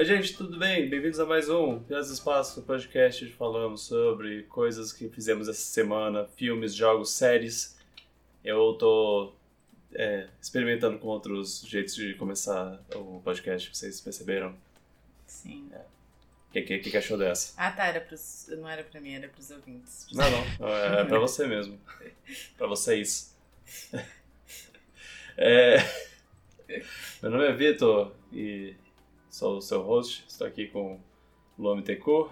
Oi, gente, tudo bem? Bem-vindos a mais um Piadas Espaço, podcast onde falamos sobre coisas que fizemos essa semana, filmes, jogos, séries. Eu tô é, experimentando com outros jeitos de começar o podcast, vocês perceberam? Sim. O que, que, que achou dessa? Ah, tá, era pros, não era pra mim, era pros ouvintes. Não, não, é, é pra você mesmo. pra vocês. É... Meu nome é Vitor e sou o seu host. Estou aqui com Luan Bittencourt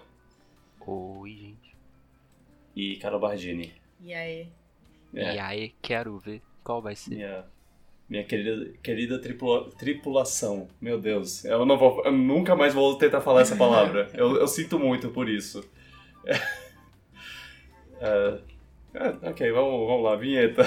Oi, gente. e Carol Bardini. E aí? É, E aí, quero ver qual vai ser. minha, minha querida, querida tripula- tripulação. Meu Deus, eu, não vou, eu nunca mais vou tentar falar essa palavra. Eu, eu sinto muito por isso. É, é, ok, vamos, vamos lá, vinheta.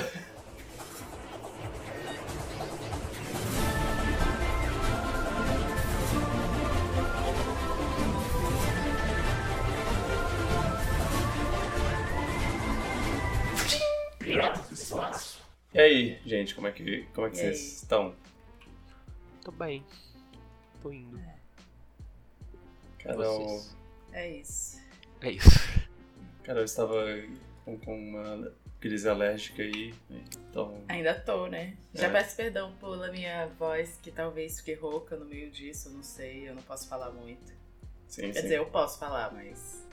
Gente, como é que, como é que vocês estão? Tô bem. Tô indo. E Carol, vocês? É isso. É isso. Carol estava com, com uma crise alérgica aí, então... Ainda tô, né? Já É. peço perdão pela minha voz, que talvez fique rouca no meio disso, eu não sei, eu não posso falar muito. Sim, Quer sim. dizer, eu posso falar, mas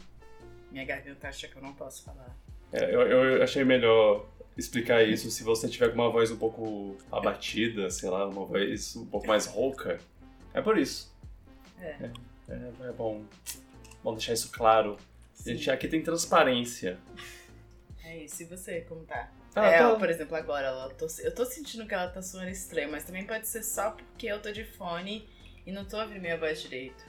minha garganta acha que eu não posso falar. É, eu, eu achei melhor explicar isso se você tiver com uma voz um pouco abatida, sei lá, uma voz um pouco mais rouca. É por isso. É. É, é bom, bom deixar isso claro. A gente aqui tem transparência. É isso. E você, como tá? Ah, é, tá. ela, por exemplo, agora, ela, tô- eu tô sentindo que ela tá suando estranho, mas também pode ser só porque eu tô de fone e não tô ouvindo minha voz direito.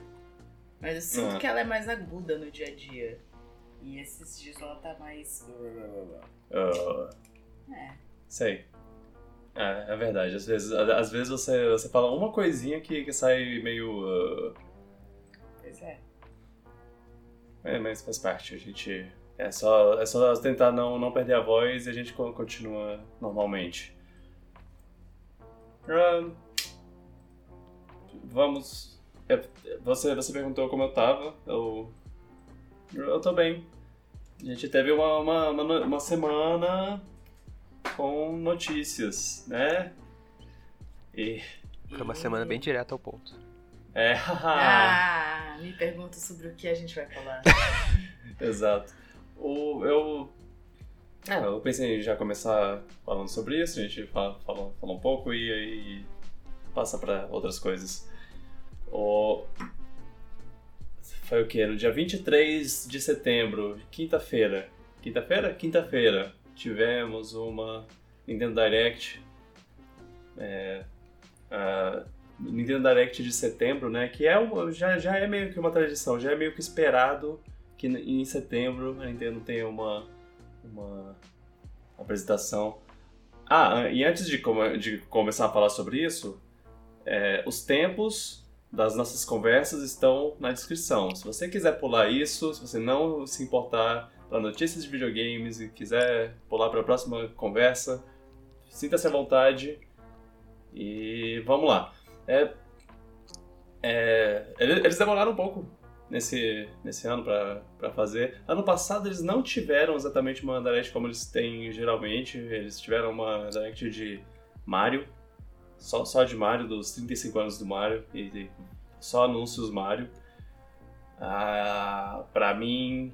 Mas eu sinto Ah. que ela é mais aguda no dia a dia. E esses dias ela tá mais. Ah, É. sei. É, é verdade. Às vezes, às vezes você, você fala uma coisinha que, que sai meio. ah, Pois é. É, mas faz parte. A gente. É só, é só tentar não, não perder a voz e a gente co- continua normalmente. Vamos. é, Você, você perguntou como eu tava. Eu. Eu tô bem. A gente teve uma, uma, uma, uma semana com notícias, né? E. Foi uma semana bem direta ao ponto. É, Ah, me pergunta sobre o que a gente vai falar. Exato. O, eu, é, eu pensei em já começar falando sobre isso, a gente fala, fala, fala um pouco e aí passa para outras coisas. O, foi o que? No dia 23 de setembro, quinta-feira. Quinta-feira? Quinta-feira. Tivemos uma Nintendo Direct. É, a Nintendo Direct de setembro, né? Que é uma, já, já é meio que uma tradição, já é meio que esperado que em setembro a Nintendo tenha uma, uma apresentação. Ah, e antes de, come- de começar a falar sobre isso, é, os tempos das nossas conversas estão na descrição. Se você quiser pular isso, se você não se importar para notícias de videogames e quiser pular para a próxima conversa, sinta-se à vontade e vamos lá. É, é, ele- eles demoraram um pouco nesse, nesse ano pra fazer. Ano passado eles não tiveram exatamente uma Direct como eles têm geralmente. Eles tiveram uma Direct de Mario, só, só de Mario, dos 35 anos do Mario, e, e só anúncios Mario. Ah, pra mim.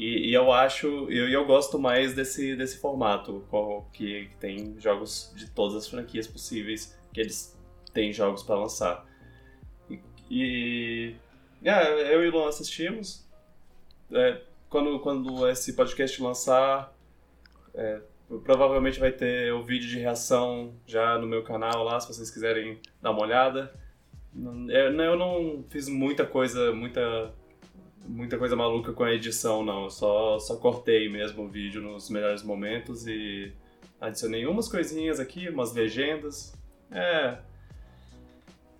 E, e eu acho. Eu, eu gosto mais desse, desse formato, que, tem jogos de todas as franquias possíveis, que eles têm jogos pra lançar. E. e é, eu e o Luan assistimos. É, quando, quando esse podcast lançar, é, provavelmente vai ter o vídeo de reação já no meu canal lá, se vocês quiserem dar uma olhada. Eu, eu não fiz muita coisa, muita, muita coisa maluca com a edição, não. Eu só, só cortei mesmo o vídeo nos melhores momentos e adicionei umas coisinhas aqui, umas legendas. É.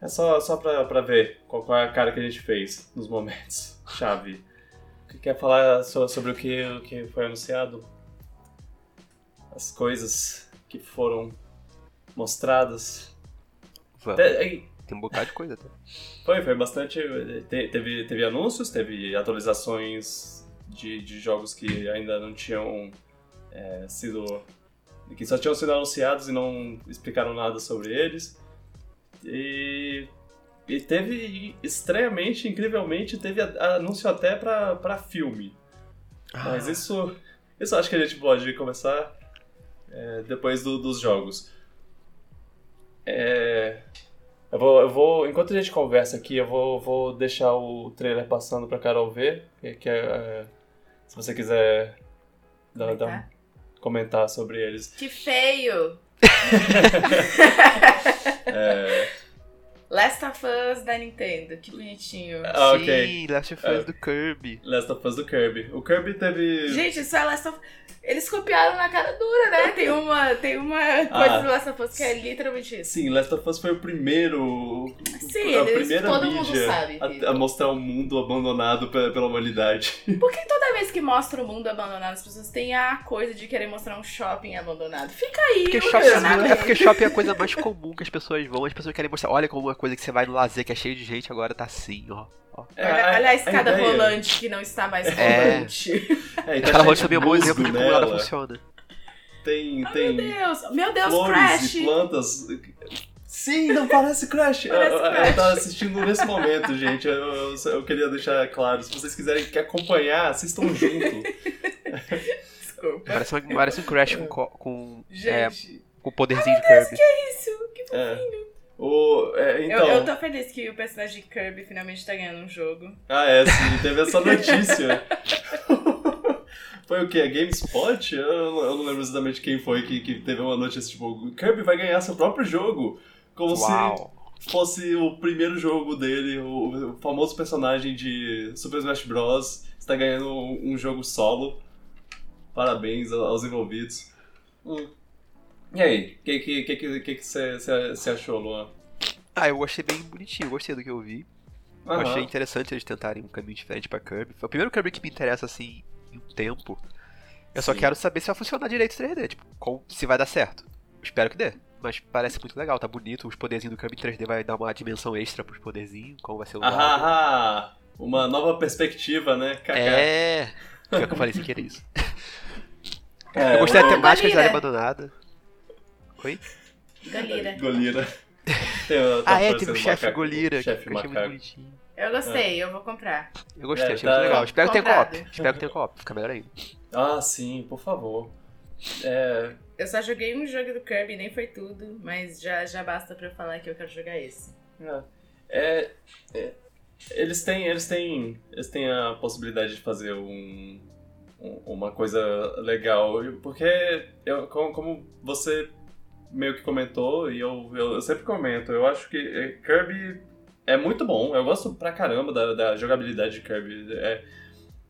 É só, só pra, pra ver qual, qual é a cara que a gente fez nos momentos chave. Quer falar so- sobre o que, o que foi anunciado? As coisas que foram mostradas. Até- tem um bocado de coisa até. Foi, foi bastante. te- teve, teve anúncios, teve atualizações de, de jogos que ainda não tinham é, sido. que só tinham sido anunciados e não explicaram nada sobre eles. E. E teve, estranhamente, incrivelmente, teve anúncio até pra, pra filme. Mas isso, isso acho que a gente pode começar é, depois do- dos jogos. É, eu, vou, eu vou, enquanto a gente conversa aqui, eu vou, vou deixar o trailer passando pra Carol ver, que, que é, é, se você quiser dar, dar um- Comentar? comentar sobre eles. Que feio! É, Last of Us da Nintendo, que bonitinho. ah, ok. Sim, Last of Us É. do Kirby. Last of Us do Kirby. O Kirby teve. Gente, isso é Last of Eles copiaram na cara dura, né? Tem uma, tem uma coisa Ah. do Last of Us que é literalmente isso. Sim, Last of Us foi o primeiro. Sim, a eles- primeira todo mundo mídia sabe que- a, a mostrar um mundo abandonado pe- pela humanidade. Por que toda vez que mostra o mundo abandonado, as pessoas têm a coisa de querer mostrar um shopping abandonado? Fica aí, Porque o shopping, questionamento. é porque shopping é a coisa mais comum que as pessoas vão. As pessoas querem mostrar. Olha como coisa que você vai no lazer que é cheio de gente agora tá assim, ó. ó. É, Olha, olha a escada ideia- rolante que não está mais É. rolante. É, e tá Aquela cheio roda de também é um bom exemplo de como nela. funciona. Tem, Meu tem Deus, meu Deus, flores Crash! e plantas. Sim, não parece Crash. Parece eu, Crash. eu tava assistindo nesse momento, gente. Eu, eu, eu queria deixar claro. Se vocês quiserem que acompanhar, assistam junto. Desculpa. Parece, uma- parece um Crash com, co- com, é, Gente, com poderzinho de Kirby. isso, que É. O, é, Eu- então. Eu, tô feliz que o personagem de Kirby finalmente tá ganhando um jogo. Ah, é, sim, teve essa notícia. foi o quê? A GameSpot? Eu, não- eu não lembro exatamente quem foi que, que teve uma notícia tipo: Kirby vai ganhar seu próprio jogo. Como Uau. se fosse o primeiro jogo dele, o, o famoso personagem de Super Smash Bros. está ganhando um, um jogo solo. Parabéns aos envolvidos. Hum. E aí, o que que que que que você achou, Luan? Ah, eu achei bem bonitinho, eu gostei do que eu vi. Eu Aham. achei interessante eles tentarem um caminho diferente pra Kirby. Foi o primeiro Kirby que me interessa assim em um tempo. Eu só Sim. quero saber se vai funcionar direito 3D, tipo, com- se vai dar certo. Espero que dê. Mas parece muito legal, tá bonito. Os poderzinhos do Kirby 3D vai dar uma dimensão extra pros poderzinhos, como vai ser usado. Ah, ah, uma nova perspectiva, né? Kaká. É. Pior que eu falei sem querer isso. É, eu gostei da temática de área Galira. Oi? Golira. Tem, tá Ah, é, teve o chefe Golira, Chefe que eu achei muito macaco. bonitinho. Eu gostei, eu vou comprar. Eu gostei, É, achei tá- muito legal. Espero que tenha co-op. Espero que tenha co-op, fica melhor ainda. Ah, sim, por favor. É, Eu só joguei um jogo do Kirby, nem foi tudo, mas já, já basta pra eu falar que eu quero jogar esse. é, é, eles têm, eles têm, eles têm a possibilidade de fazer um, um- uma coisa legal, porque eu, como, como você meio que comentou e eu, eu, eu sempre comento, eu acho que é, Kirby é muito bom. Eu gosto pra caramba da, da jogabilidade de Kirby. É,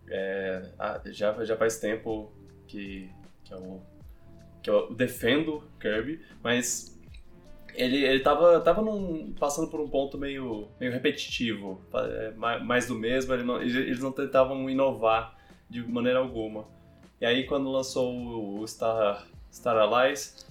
é, já, já faz tempo que, que, eu, que eu defendo Kirby, mas ele, ele tava, tava num, passando por um ponto meio, meio repetitivo, é, ma- mais do mesmo, ele não- eles não tentavam inovar de maneira alguma. E aí quando lançou o Star, Star Allies,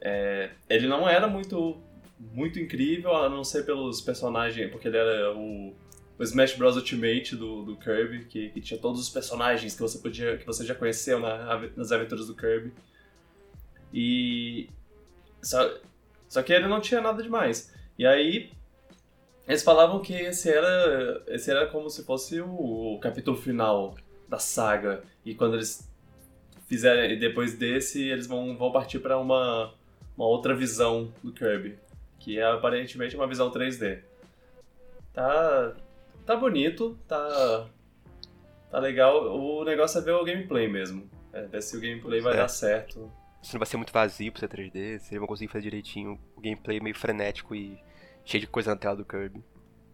é, ele não era muito, muito incrível, a não ser pelos personagens, porque ele era o, o Smash Bros Ultimate do, do Kirby, que, que tinha todos os personagens que você podia, que você já conheceu na- nas aventuras do Kirby. E só, só que ele não tinha nada demais. E aí eles falavam que esse era, esse era como se fosse o, o capítulo final da saga. E quando eles fizerem, depois desse, eles vão, vão partir para uma, uma outra visão do Kirby, que é aparentemente uma visão 3D. Tá, tá bonito, tá, tá legal. O negócio é ver o gameplay mesmo. É ver se o gameplay vai Certo. dar certo. Se não vai ser muito vazio pra ser 3D, se eles vão conseguir fazer direitinho o gameplay meio frenético e cheio de coisa na tela do Kirby.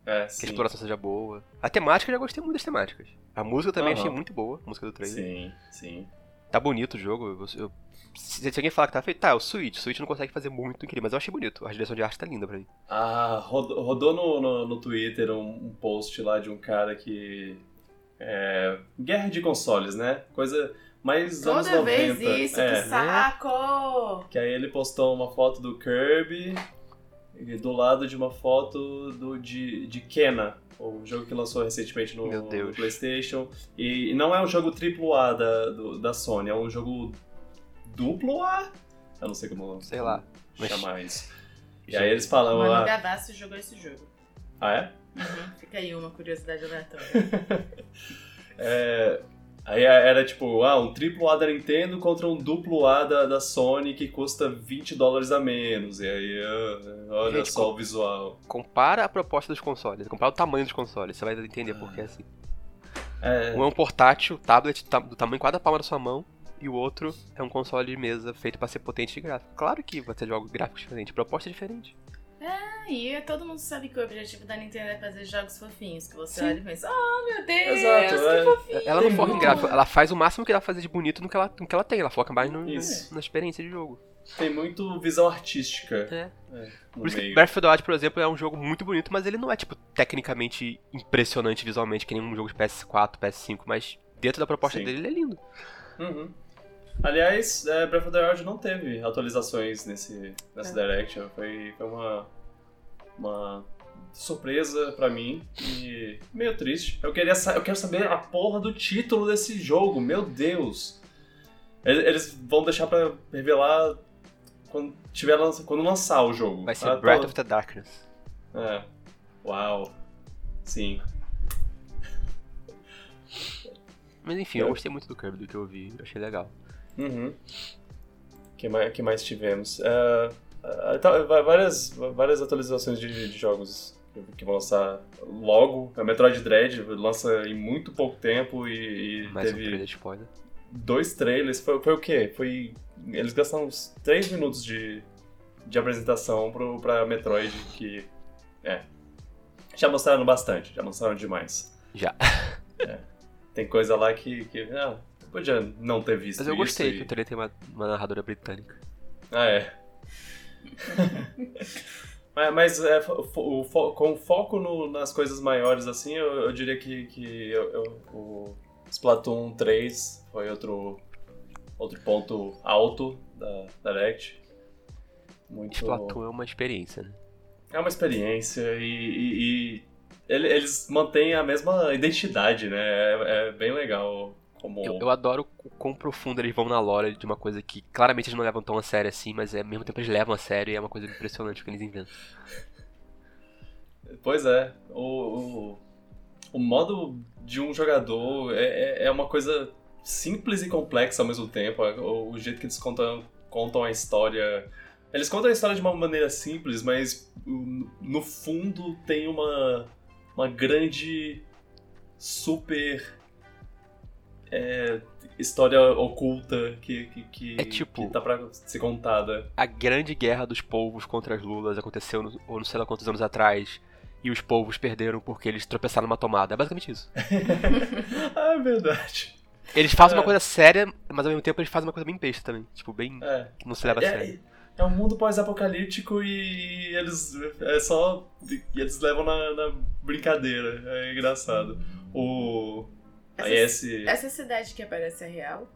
É, Que a exploração seja boa. A temática eu já gostei muito das temáticas. A música também Aham. achei muito boa, a música do trailer. Sim, sim. Tá bonito o jogo. eu- eu- se, se alguém falar que tá feito, tá, é o Switch. O Switch não consegue fazer muito incrível, mas eu achei bonito. A direção de arte tá linda pra mim. Ah, rodou, rodou no, no, no Twitter um, um post lá de um cara que. É, guerra de consoles, né? Coisa mais anos Toda 90. vez isso, é. que saco! Que aí ele postou uma foto do Kirby e do lado de uma foto do, de, de Kena, o jogo que lançou recentemente no, no PlayStation. E, e não é um jogo AAA da, do- da Sony, é um jogo duplo A? Eu não sei como Sei lá, mas- chamar isso. E Já- aí eles falam. Mano ah, Gavassi jogou esse jogo. ah, é? Uhum, Fica aí uma curiosidade aleatória. É, Aí era tipo, ah, um triplo A da Nintendo contra um duplo A da, da Sony que custa 20 dólares a menos. E aí, ah, olha Gente, só com- o visual. Compara a proposta dos consoles, compara o tamanho dos consoles, você vai entender por que é assim. É, Um é um portátil, tablet ta- do tamanho quase da palma da sua mão, e o outro é um console de mesa feito pra ser potente e gráfico. Claro que vai ter jogos gráficos diferentes, proposta diferente. Aí todo mundo sabe que o objetivo da Nintendo é fazer jogos fofinhos, que você Sim. olha e pensa, oh meu Deus, Exato, que é. fofinho. Ela não foca em gráfico, ela faz o máximo que dá pra fazer de bonito no que ela, no que ela tem, ela foca mais no- na experiência de jogo. tem muito visão artística É. é, Por isso que meio. Breath of the Wild, por exemplo, é um jogo muito bonito, mas ele não é, tipo, tecnicamente impressionante visualmente, que nem um jogo de PS4, PS5, mas dentro da proposta Sim. dele ele é lindo. Uhum. Aliás, é, Breath of the Wild não teve atualizações nesse, nessa Direct. Foi, foi uma, uma surpresa pra mim e meio triste. Eu, queria eu quero saber a porra do título desse jogo, meu Deus! Eles, vão deixar pra revelar quando, tiver, lança- quando lançar o jogo. Vai ser Ah, Breath of the Darkness. É. Uau. Sim. Mas enfim, eu gostei muito do Kirby, do que eu vi, eu achei legal. Uhum. que mais, que mais tivemos? É, é, va- várias, várias atualizações de, de jogos que- vão lançar logo. A Metroid Dread lança em muito pouco tempo e, e Mais um teve trailer de spoiler. dois trailers. Foi, foi o quê? Foi. Eles gastaram uns 3 minutos de, de apresentação pro, pra Metroid que. É. Já mostraram bastante, já mostraram demais. Já. Tem coisa lá que. que ah, podia não ter visto. Mas eu isso gostei e- que o trailer tem uma, uma narradora britânica. Ah, é. mas mas, é, fo- fo- com foco no- nas coisas maiores, assim, eu, eu diria que, que eu- eu- o Splatoon 3 foi outro, outro ponto alto da Direct. Muito... Splatoon é uma experiência, né? É uma experiência e, e- e ele- eles mantêm a mesma identidade, né? É, é bem legal como... Eu, eu adoro o quão profundo eles vão na lore de uma coisa que claramente eles não levam tão a sério assim, mas é, ao mesmo tempo eles levam a sério e é uma coisa impressionante o que eles inventam. Pois é, o, o, o modo de um jogador é, é- é uma coisa simples e complexa ao mesmo tempo. O, o jeito que eles contam, contam a história. Eles contam a história de uma maneira simples, mas no fundo tem uma, uma grande, super é, história oculta que, que, que, É tipo- que tá pra ser contada. A grande guerra dos povos contra as lulas aconteceu no, ou não sei lá quantos anos atrás, e os povos perderam porque eles tropeçaram numa tomada. É basicamente isso. ah, é verdade. Eles fazem É. uma coisa séria, mas ao mesmo tempo eles fazem uma coisa bem besta também. Tipo, bem. É. não se leva a É, sério. é um mundo pós-apocalíptico e eles é só e eles levam na, na brincadeira. É engraçado. O Essa, esse essa cidade que aparece é real?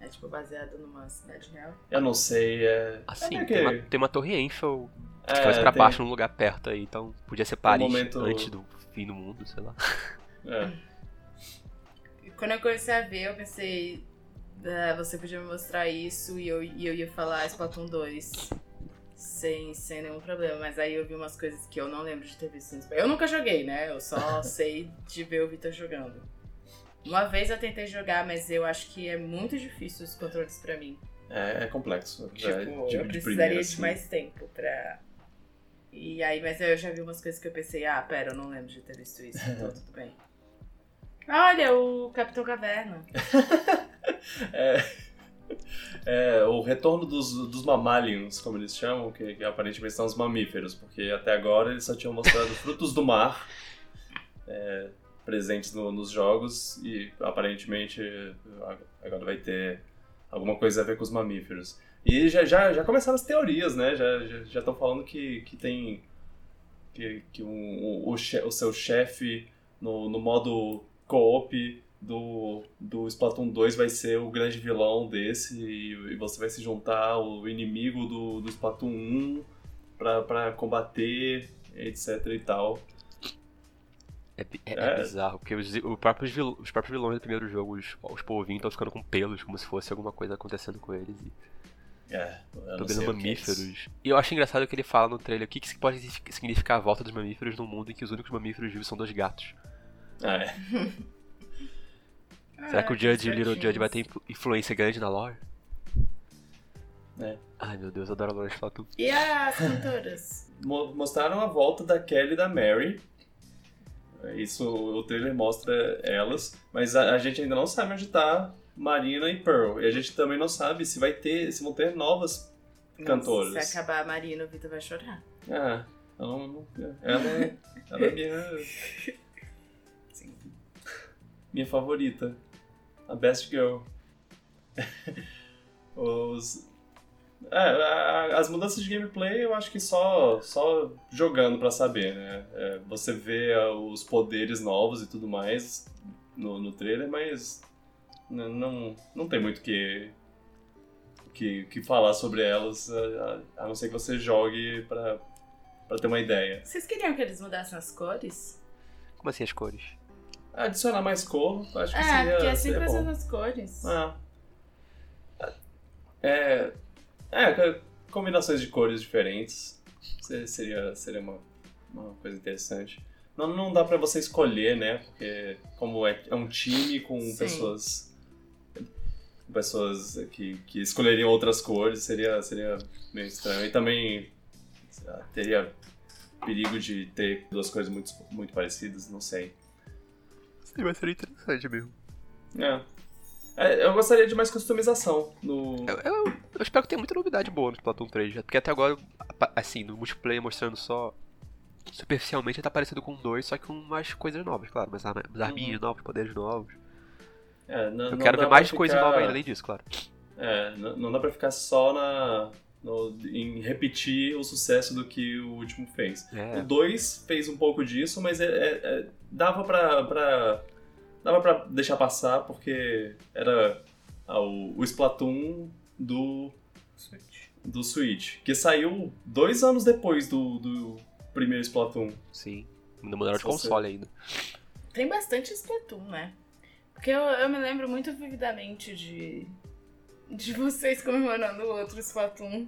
É tipo baseada numa cidade real? eu não sei, é Assim, é tem, uma, tem uma torre Eiffel que é, faz pra tem- baixo num lugar perto aí, então podia ser Paris momento- antes do fim do mundo, sei lá. é. Quando eu comecei a ver, eu pensei, ah, você podia me mostrar isso e eu, e eu ia falar Splatoon 2 sem, sem nenhum problema. Mas aí eu vi umas coisas que eu não lembro de ter visto. Eu nunca joguei, né? Eu só sei de ver o Vitor jogando. Uma vez eu tentei jogar, mas eu acho que é muito difícil os controles pra mim. É, é complexo. Tipo, é, eu precisaria primeira, de assim. mais tempo pra. E aí, mas eu já vi umas coisas que eu pensei, ah, pera, eu não lembro de ter visto isso, então tudo bem. Olha, o Capitão Caverna. É, é, o retorno dos, dos mammalians, como eles chamam, que, que aparentemente são os mamíferos, porque até agora eles só tinham mostrado frutos do mar é, presentes no- nos jogos e aparentemente agora vai ter alguma coisa a ver com os mamíferos. E já, já, já começaram as teorias, né? Já estão falando que, que tem. que, que um- o, o, o seu chefe no, no modo co-op do, do Splatoon 2 vai ser o grande vilão desse e, e você vai se juntar ao inimigo do, do Splatoon 1 pra, pra combater, etc e tal. É, é- é É. bizarro, porque os, o próprios vil- os próprios vilões do primeiro jogo, os, os polvinhos, estão ficando com pelos, como se fosse alguma coisa acontecendo com eles. E É, eu não estão sei vendo o que é isso. mamíferos. E eu acho engraçado que ele fala no trailer o que, que pode significar a volta dos mamíferos num mundo em que os únicos mamíferos vivos são dois gatos. Ah, é. Será que o Judge, o Little gatinhos. Judge vai ter influ- influência grande na lore? É. Ai meu Deus, eu adoro a lore de Splatoon. E as cantoras? Mo- mostraram a volta da Kelly e da Mary. Isso o trailer mostra elas, mas a, a gente ainda não sabe onde tá Marina e Pearl. E a gente também não sabe se vai ter, se vão ter novas cantoras. Se acabar a Marina, o Vitor vai chorar. Ah, ela, não- ela, ela é minha, Sim. minha favorita. A best girl. Os, é, as mudanças de gameplay eu acho que só, só jogando pra saber, né? É, você vê ah, os poderes novos e tudo mais no, no trailer, mas n- não, não tem muito o que, que, que falar sobre elas, a, a não ser que você jogue pra, pra ter uma ideia. Vocês queriam que eles mudassem as cores? Como assim as cores? Adicionar mais cor, eu acho que É, seria, porque é sempre as mesmas cores. Ah. É, é, co- combinações de cores diferentes se- seria, seria uma, uma coisa interessante. Não, não dá pra você escolher, né? Porque como é, é um time com Sim. pessoas pessoas que, que escolheriam outras cores, seria, seria meio estranho. E também lá, teria perigo de ter duas cores muito, muito parecidas, não sei. Sim, vai ser interessante mesmo. É. É, eu gostaria de mais customização no, Eu, eu- eu espero que tenha muita novidade boa no Splatoon 3, já, porque até agora, assim, no multiplayer mostrando só superficialmente tá parecido com dois, só que com mais coisas novas, claro, mas arma- arminhas novas, poderes novos. É, não, Eu quero ver mais coisa ficar- nova ainda além disso, claro. É, não, não dá pra ficar só na, no- em repetir o sucesso do que o último fez. O É, 2 fez um pouco disso, mas é, é- é- dava pra, pra. Dava pra deixar passar porque era ah, o, o Splatoon do, do Switch, que saiu dois anos depois do, do primeiro Splatoon. sim. Não mudaram de console ainda. Tem bastante Splatoon, né? Porque eu, eu me lembro muito vividamente de. de vocês comemorando o outro Splatoon.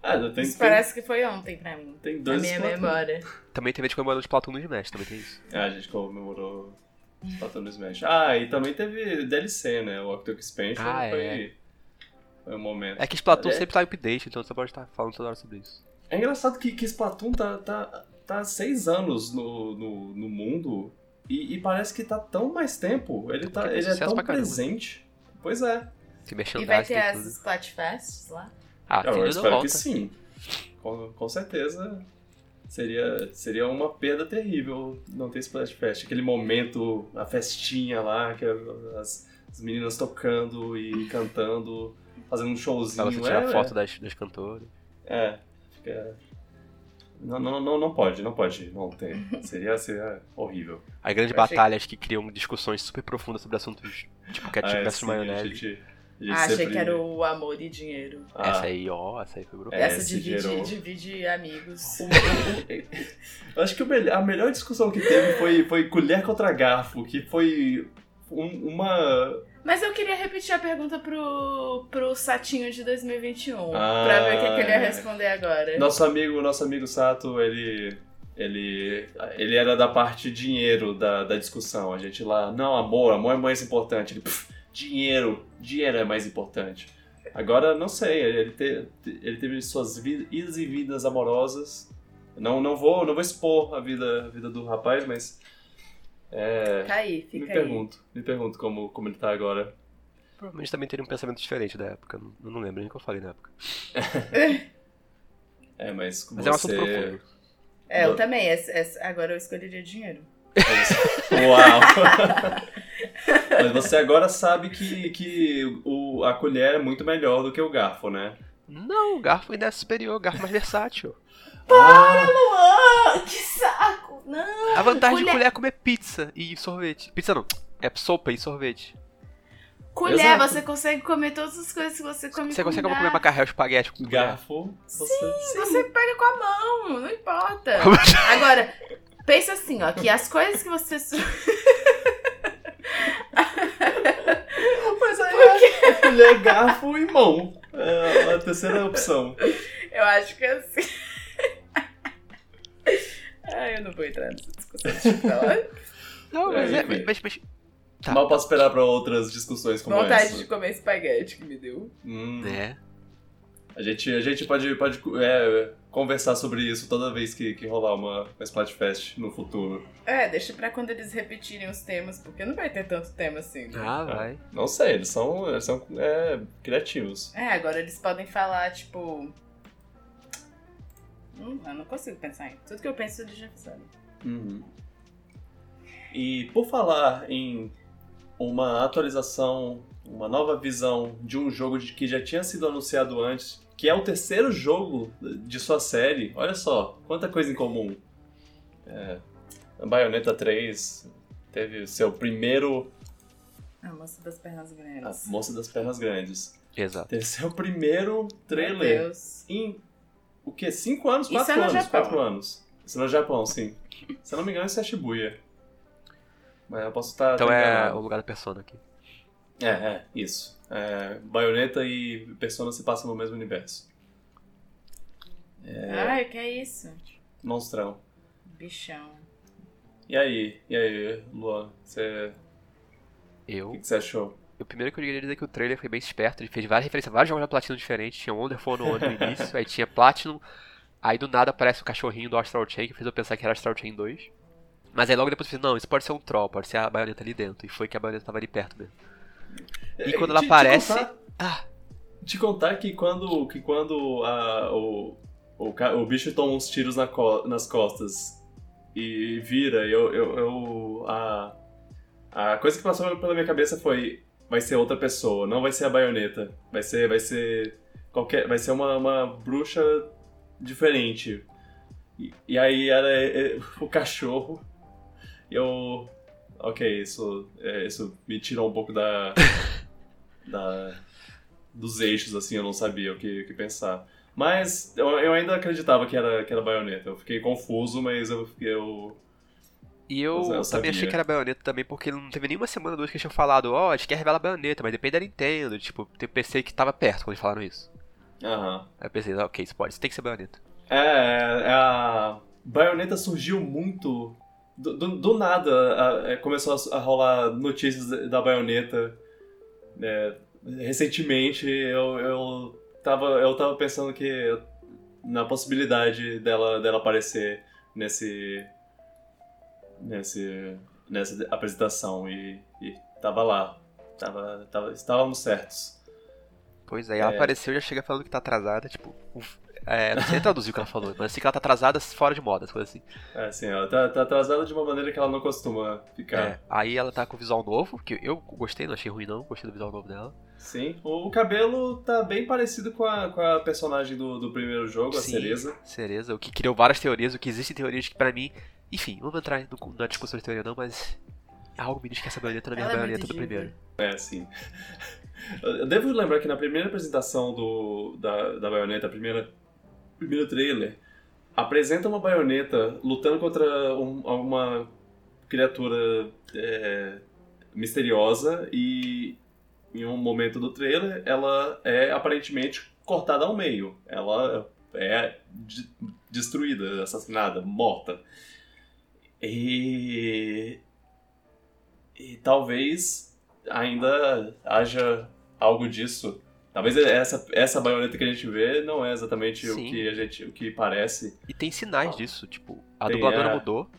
Ah, tem, Isso tem, parece que foi ontem pra mim. tem Na dois minha Splatoon. memória. Também teve gente comemorando o Splatoon no Smash, também tem isso. Ah, a gente comemorou Splatoon no Smash. Ah, e também teve DLC, né? O Octo Expansion Ah, foi, é. foi um momento. É que Splatoon É. sempre tá em update, então você pode estar falando toda hora sobre isso. É engraçado que, que Splatoon tá, tá, tá há seis anos no, no, no mundo e, e parece que tá tão mais tempo. Ele, tá, ele é tão presente. Pois é. Se E vai ter as. Splatfests lá? Ah, Eu da espero volta. que sim. Com, com certeza seria, seria uma perda terrível não ter Splash Fest. Aquele momento, a festinha lá, que as, as meninas tocando e cantando, fazendo um Pra showzinho. você tirar é, foto das, das cantoras. É, fica. Não, não, não, não pode, não pode não ter. Seria, seria horrível. As grandes Eu achei- batalhas que criam discussões super profundas sobre assuntos tipo ketchup Ah, é, versus sim, maionese. A gente Ah, achei sempre- que era o amor e dinheiro. Ah, Essa aí, ó, essa aí foi brutal. É, Essa se divide, gerou. divide amigos. Eu acho que a melhor discussão que teve foi, foi colher contra garfo, que foi um- uma. Mas eu queria repetir a pergunta pro, pro Satinho de 2021. Ah, pra ver o que, que ele ia responder agora. Nosso amigo, nosso amigo Sato, ele. Ele, ele era da parte dinheiro da, da discussão. A gente lá, não, amor, amor é mais importante. Ele, "Pff, dinheiro, dinheiro é mais importante. Agora, não sei, ele, te- ele teve suas vi- idas e vidas amorosas. Não, não, vou, não vou expor a vida, a vida do rapaz, mas. É, Fica aí, me fica aí. pergunto, me pergunto como, como ele tá agora. Provavelmente também teria um pensamento diferente da época. não- não lembro nem o que eu falei na época. É, mas. Mas é um assunto você... profundo. É, eu também. agora eu escolheria dinheiro. Uau! Mas você agora sabe que, que o, a colher é muito melhor do que o garfo, né? Não, o garfo ainda é superior, o garfo é mais versátil. Ah, Luan, que saco! Não! A vantagem de colher- colher é comer pizza e sorvete. Pizza não, é sopa e sorvete. Colher, Exato. você consegue comer todas as coisas que você come Você com consegue garfo. comer macarrão, espaguete com Garfo, você... Sim. Você pega com a mão, não importa. Agora, pensa assim, ó, que as coisas que você... Mas aí é, é colher, garfo e mão. É a terceira opção. Eu acho que é assim... Ai, eu não vou entrar nessa discussão. Eu falar. Não, mas, É, mas, mas- Tá. Mal posso esperar pra outras discussões como Vontade essa. de comer espaguete que me deu. Hum, É. a, gente, a gente pode, pode é, conversar sobre isso toda vez que, que rolar uma, uma Splatfest no futuro. É, deixa pra quando eles repetirem os temas, porque não vai ter tanto tema assim. né? Ah, vai. Não sei, eles são, eles são é, criativos. É, agora eles podem falar, tipo. Hum, eu não consigo pensar em. Tudo que eu penso eles já fizeram. Uhum. E por falar em uma atualização, uma nova visão de um jogo de- que já tinha sido anunciado antes, que é o terceiro jogo de sua série, olha só, quanta coisa em comum. É, a Bayonetta 3 teve o seu primeiro. A moça das pernas A grandes. Moça das Pernas Grandes. Exato. Teve seu primeiro Meu trailer Deus. em. O quê? Cinco anos? Isso Quatro é no anos? Japão. Quatro anos. Isso é no Japão, sim. Se eu não me engano, isso é Shibuya. Mas eu posso estar. Então é enganado. o lugar da persona aqui. É, é, isso. É, Bayonetta e Persona se passam no mesmo universo. Ai, que é isso? Monstrão. Bichão. E aí? E aí, Luan? Você. O Eu. que que você achou? O primeiro que eu queria dizer é que o trailer foi bem esperto. Ele fez várias referências a vários jogos da Platinum diferentes. Tinha Wonderful no, no início, aí tinha Platinum. Aí do nada aparece o cachorrinho do Astral Chain, que fez eu pensar que era Astral Chain 2. Mas aí logo depois eu pensei, não, isso pode ser um troll, pode ser a baioneta ali dentro. E foi que a baioneta tava ali perto mesmo. E quando ela Te- te aparece- contar- Ah, Te contar que quando, que quando a, o, o, o bicho toma uns tiros na co- nas costas e vira, eu, eu, eu- a, a coisa que passou pela minha cabeça foi vai ser outra pessoa, não vai ser a baioneta, vai ser vai ser qualquer, vai ser uma, uma bruxa diferente. E, e aí era é, o cachorro. Eu ok, isso é, isso me tirou um pouco da da dos eixos, assim, eu não sabia o que, o que pensar. Mas eu, eu ainda acreditava que era, que era baioneta. Eu fiquei confuso, mas eu. eu e eu, Eu também achei que era baioneta também, porque não teve nenhuma semana ou duas que eles tinham falado, ó, a gente quer revelar baioneta, mas depende da Nintendo. Tipo, eu pensei que tava perto quando eles falaram isso. aham. Aí eu pensei, ok, isso pode, isso tem que ser baioneta. É, é, a baioneta surgiu muito. Do, do- do nada a- é, começou a, a rolar notícias da- da baioneta. É, recentemente eu, eu, tava, eu tava pensando que. na possibilidade dela, dela aparecer nesse. nesse. nessa apresentação e, e tava lá. Tava, tava, estávamos certos. Pois é, ela É. apareceu e já chega falando que tá atrasada, tipo. uf, é, não sei traduzir o que ela falou, mas sei que ela tá atrasada fora de moda, coisa assim. É, assim, ela tá, tá atrasada de uma maneira que ela não costuma ficar. É, aí ela tá com o visual novo, que eu gostei, não achei ruim não, gostei do visual novo dela. Sim. O, cabelo tá bem parecido com a, com a personagem do, do primeiro jogo, a Sim. Cereza. Cereza, o que criou várias teorias, o que existem teorias que pra mim. Enfim, não vou entrar no- na discussão de teoria não, mas. Algo me diz que essa baioneta não é a mesma é baioneta do primeiro. É, sim. Eu eu devo lembrar que na primeira apresentação do, da, da baioneta, a primeira, primeiro trailer, apresenta uma baioneta lutando contra um- uma criatura é, misteriosa e em um momento do trailer ela é aparentemente cortada ao meio. Ela é de- destruída, assassinada, morta. E, e talvez ainda haja algo disso. Talvez essa, essa baioneta que a gente vê não é exatamente o Sim. que a gente o que parece. E tem sinais disso, tipo, a dubladora é. mudou.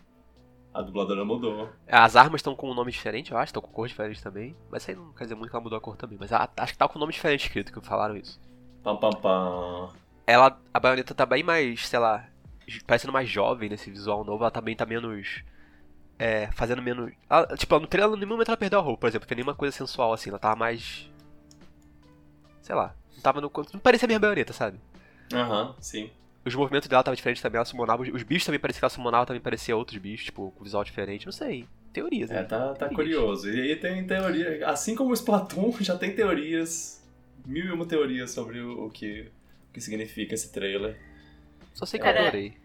A dubladora mudou. As armas estão com um nome diferente, eu acho, estão com cor diferente também. Mas isso aí não quer dizer muito que ela mudou a cor também. Mas a- acho que tá com nome diferente escrito, que falaram isso. Pam pam pam. Ela, a baioneta tá bem mais, sei lá, parecendo mais jovem nesse visual novo. Ela também tá menos. É, fazendo menos. ela- tipo, no trailer, em nenhum momento ela perdeu a roupa, por exemplo, tem nenhuma coisa sensual assim. Ela tava mais. Sei lá. Não tava no. Não parecia a minha baioneta, sabe? Aham, sim. Os movimentos dela estavam diferentes também, ela summonava. Os bichos também pareciam que ela summonava, também parecia outros bichos, tipo, com visual diferente. Não sei. Teorias, né? É, tá, tá curioso. E aí tem teoria. Assim como o Splatoon, já tem teorias. Mil e uma teorias sobre o, o que, o que significa esse trailer. Só sei que eu Cara, adorei.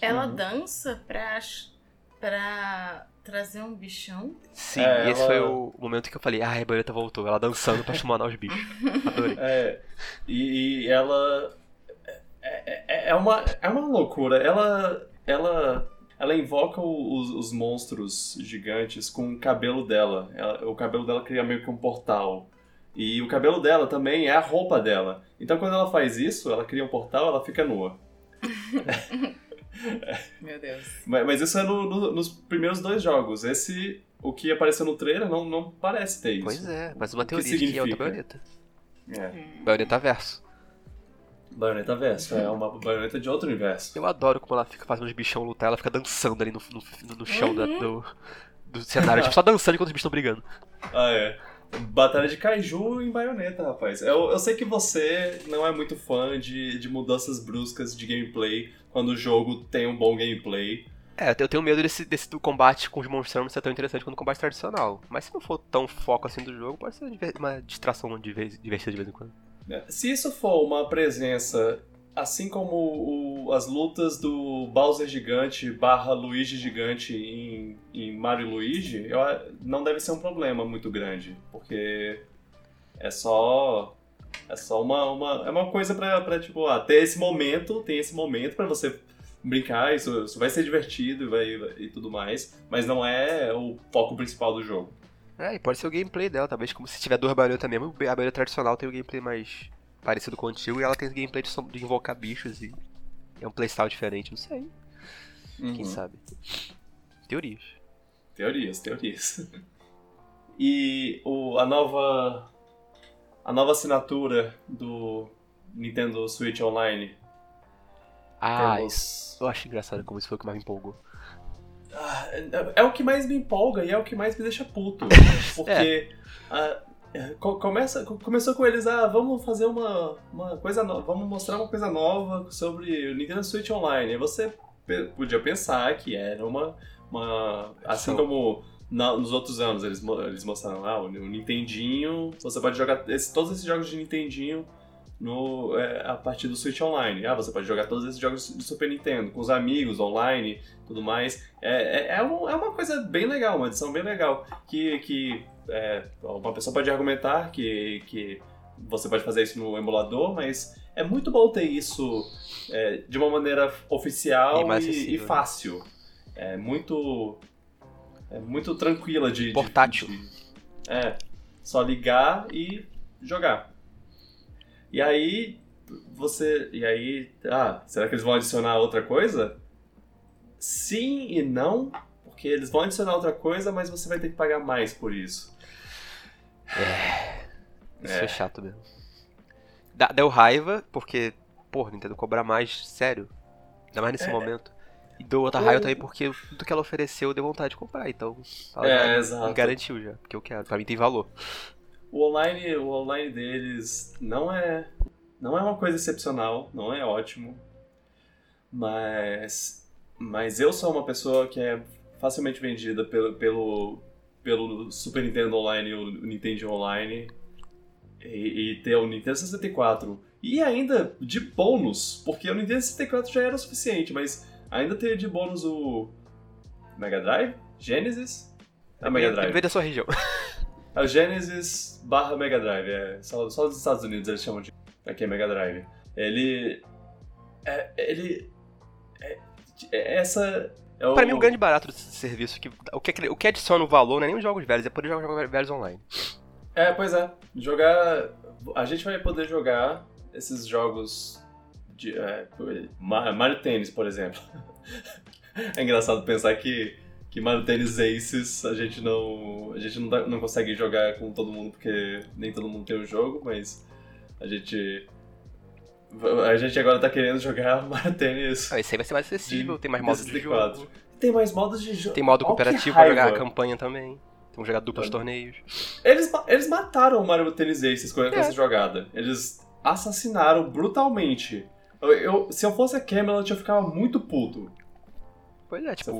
Ela Uhum. dança pra, pra trazer um bichão. Sim, É, e esse ela- foi o momento que eu falei, ai, a Bayonetta voltou. Ela dançando pra summonar os bichos. Adorei. É, e, e ela. É, é, é uma, é uma loucura. Ela. Ela. Ela invoca os, os monstros gigantes com o cabelo dela. Ela- o cabelo dela cria meio que um portal. E o cabelo dela também é a roupa dela. Então quando ela faz isso, ela cria um portal, ela fica nua. Meu Deus. Mas, mas isso é no- no- nos primeiros dois jogos. Esse, o que apareceu no trailer, não, não parece ter isso. Pois é, mas uma que teoria de que é outra? Bayonetta. É. Bayonetta verso. Baioneta verso, é uma baioneta de outro universo. Eu adoro como ela fica fazendo os bichão lutar, ela fica dançando ali no, no, no chão da- Uhum. do, do cenário, tipo, só dançando enquanto os bichos estão brigando. Ah, é. Batalha de Kaiju em baioneta, rapaz. Eu, eu sei que você não é muito fã de, de mudanças bruscas de gameplay quando o jogo tem um bom gameplay. É, eu tenho medo desse, desse do combate com os monstros não ser tão interessante quanto o combate tradicional. Mas se não for tão foco assim do jogo, pode ser uma distração de vez, divertida de vez em quando. né? Se isso for uma presença, assim como o- as lutas do Bowser gigante barra Luigi gigante em, em Mario Luigi, eu, não deve ser um problema muito grande. Porque é só. É só uma, uma, é uma coisa pra, pra tipo, ah, ter esse momento, tem esse momento pra você brincar, isso, isso vai ser divertido e, vai, e tudo mais, mas não é o foco principal do jogo. É, e pode ser o gameplay dela, talvez como se tiver duas baionetas mesmo, a baioneta tradicional tem o gameplay mais parecido com o antigo e ela tem o gameplay de, de invocar bichos e é um playstyle diferente, não sei, quem Uhum. sabe. Teorias. Teorias, teorias. E o, a nova. A nova assinatura do Nintendo Switch Online. Ah, Temos- isso. Eu acho engraçado como isso foi o que mais me empolgou. Ah, é, é o que mais me empolga e é o que mais me deixa puto. Porque. ah, é, co- começa, co- começou com eles, ah, vamos fazer uma, uma coisa nova, vamos mostrar uma coisa nova sobre o Nintendo Switch Online. E você podia pensar que era uma. uma assim como na- nos outros anos eles, eles mostraram lá, o, o Nintendinho, você pode jogar esse- todos esses jogos de Nintendinho no, é, a partir do Switch Online. Ah, você pode jogar todos esses jogos de Super Nintendo, com os amigos, online, tudo mais. É, é, é, um- é uma coisa bem legal, uma edição bem legal. Que, que é, uma pessoa pode argumentar que, que você pode fazer isso no emulador, mas é muito bom ter isso é, de uma maneira oficial E e, e né? fácil. É muito. É muito tranquila de. de- Portátil. de- é. Só ligar e jogar. E aí. Você. E aí. Ah, será que eles vão adicionar outra coisa? Sim e não. Porque eles vão adicionar outra coisa, mas você vai ter que pagar mais por isso. Isso É. é chato mesmo. Deu raiva, porque, porra, Nintendo cobrar mais, sério. Ainda mais nesse É. momento. E deu outra O- raiva também porque tudo que ela ofereceu deu vontade de comprar, então. Ela É, já exato. garantiu já, porque eu quero. Pra mim tem valor. O online, o online deles não é não é uma coisa excepcional, não é ótimo, mas mas eu sou uma pessoa que é facilmente vendida pelo pelo, pelo Super Nintendo Online e o Nintendo Online e, e ter o Nintendo 64 e ainda de bônus, porque o Nintendo 64 já era o suficiente, mas ainda ter de bônus o Mega Drive, Genesis, a Mega Drive. Depende da sua região. É o Genesis barra Mega Drive, é, só, só nos Estados Unidos eles chamam de. Aqui é Mega Drive. Ele. É, ele. É, é- essa. É o, Pra mim, o grande barato desse serviço, que, o, que, o que adiciona o valor não é nem os jogos velhos, é poder jogar jogos velhos online. É, pois é. Jogar. A gente vai poder jogar esses jogos. De, é, Ma- Mario Tennis, por exemplo. é engraçado pensar que, que Mario Tennis Aces a gente não. A gente não, dá- não consegue jogar com todo mundo porque nem todo mundo tem o jogo, mas a gente. A gente agora tá querendo jogar Mario Tennis. Ah, esse aí vai ser mais acessível, De- tem mais modos de 64. jogo. Tem mais modos de jogo. Tem modo cooperativo pra jogar a campanha também. Tem um jogar duplos Olha. torneios. Eles, eles mataram o Mario Tennis Aces com É. essa jogada. Eles assassinaram brutalmente Eu, eu- se eu fosse a Camelot, eu ficava muito puto. Pois é, Se tipo,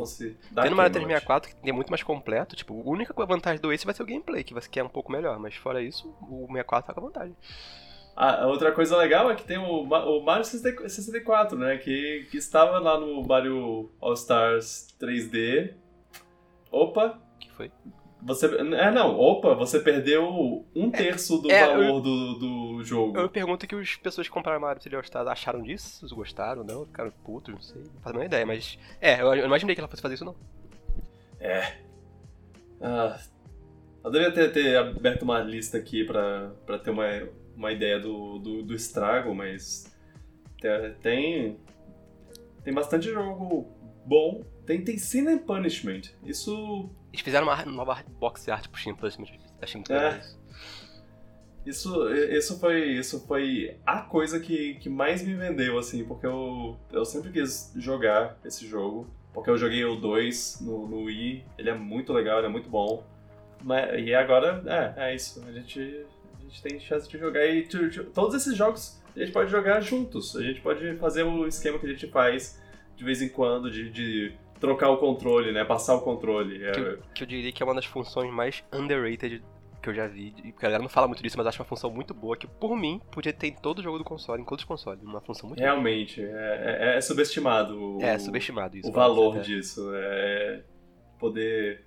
da tendo Mario Camelot. 364 que é muito mais completo, tipo, a única vantagem do Ace vai ser o gameplay, que é um pouco melhor, mas fora isso, o 64 tá com a vantagem. Ah, outra coisa legal é que tem o, o Mario 64, né? Que, que estava lá no Mario All Stars 3D. Opa, Que foi? Você. É, não, opa, você perdeu um terço do é, valor do, do jogo. Eu pergunto que as pessoas que compraram Mario 3D All Stars acharam disso, se gostaram, não, ficaram putos, não sei, não faço a menor ideia, mas... É, eu, eu não imaginei que ela fosse fazer isso, não. Ah, eu devia ter, ter aberto uma lista aqui pra, pra ter uma, uma ideia do, do, do estrago, mas te- tem, tem bastante jogo bom. Tem, tem Sin and Punishment. Isso, Eles fizeram uma nova box art pro Steam Plus, mas achei muito É. legal isso. isso, isso, foi, isso foi a coisa que, que mais me vendeu, assim, porque eu, eu sempre quis jogar esse jogo. Porque eu joguei o 2 no, no Wii, ele é muito legal, ele é muito bom. Mas, e agora, é, é isso. A gente, a gente tem chance de jogar. E tu- tu- todos esses jogos a gente pode jogar juntos. A gente pode fazer o esquema que a gente faz de vez em quando, de, de trocar o controle, né? Passar o controle. É, Que, eu- que eu diria que é uma das funções mais underrated que eu já vi. E a galera não fala muito disso, mas acho uma função muito boa, que por mim podia ter em todo jogo do console, em todos os consoles. Uma função muito realmente, é, é- é subestimado. o-. É, subestimado isso. o valor é. disso. É poder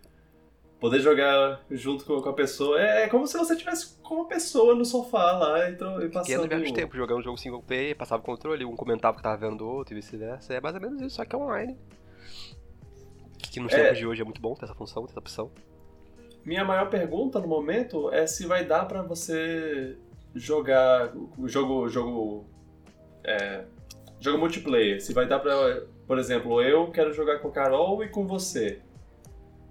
poder jogar junto com, com a pessoa. É, é como se você tivesse com uma pessoa no sofá lá e é passando. no mesmo tempo, jogando um jogo single player, passava o controle, um comentava o que tava vendo do outro e vice-versa. É mais ou menos isso, só que é online. Que, nos É. tempos de hoje é muito bom ter essa função, ter essa opção. Minha maior pergunta no momento é se vai dar pra você jogar o jogo jogo é, jogo multiplayer. Se vai dar pra, por exemplo, eu quero jogar com a Carol e com você.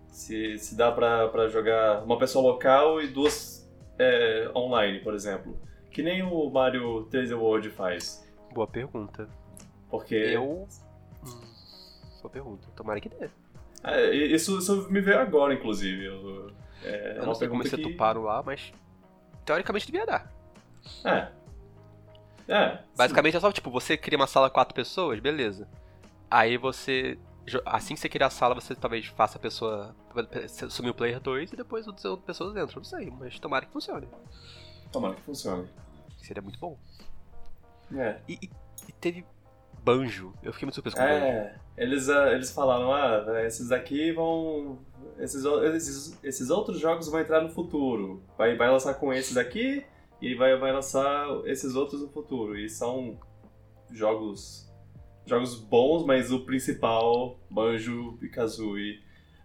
Se, se dá pra, pra jogar uma pessoa local e duas é, online, por exemplo. Que nem o Mario 3D World faz. Boa pergunta. Porque Eu. Hum, Boa pergunta. Tomara que dê. É, isso, isso me veio agora, inclusive. Eu, é, Eu uma não sei como que... setuparam lá, mas. Teoricamente devia dar. É. É. Basicamente é só, tipo, você cria uma sala com quatro pessoas, beleza. Aí você. Assim que você criar a sala, você talvez faça a pessoa. Sumir o player 2 e depois outras outras pessoas entram. Não sei, mas tomara que funcione. Tomara que funcione. Seria muito bom. É. E, e- e teve banjo. Eu fiquei muito surpreso com o banjo. É, eles, ah, eles falaram, ah, esses aqui vão. Esses, esses, esses outros jogos vão entrar no futuro. Vai, vai lançar com esses aqui e vai, vai lançar esses outros no futuro. E são jogos. Jogos bons, mas o principal, Banjo e Kazooie,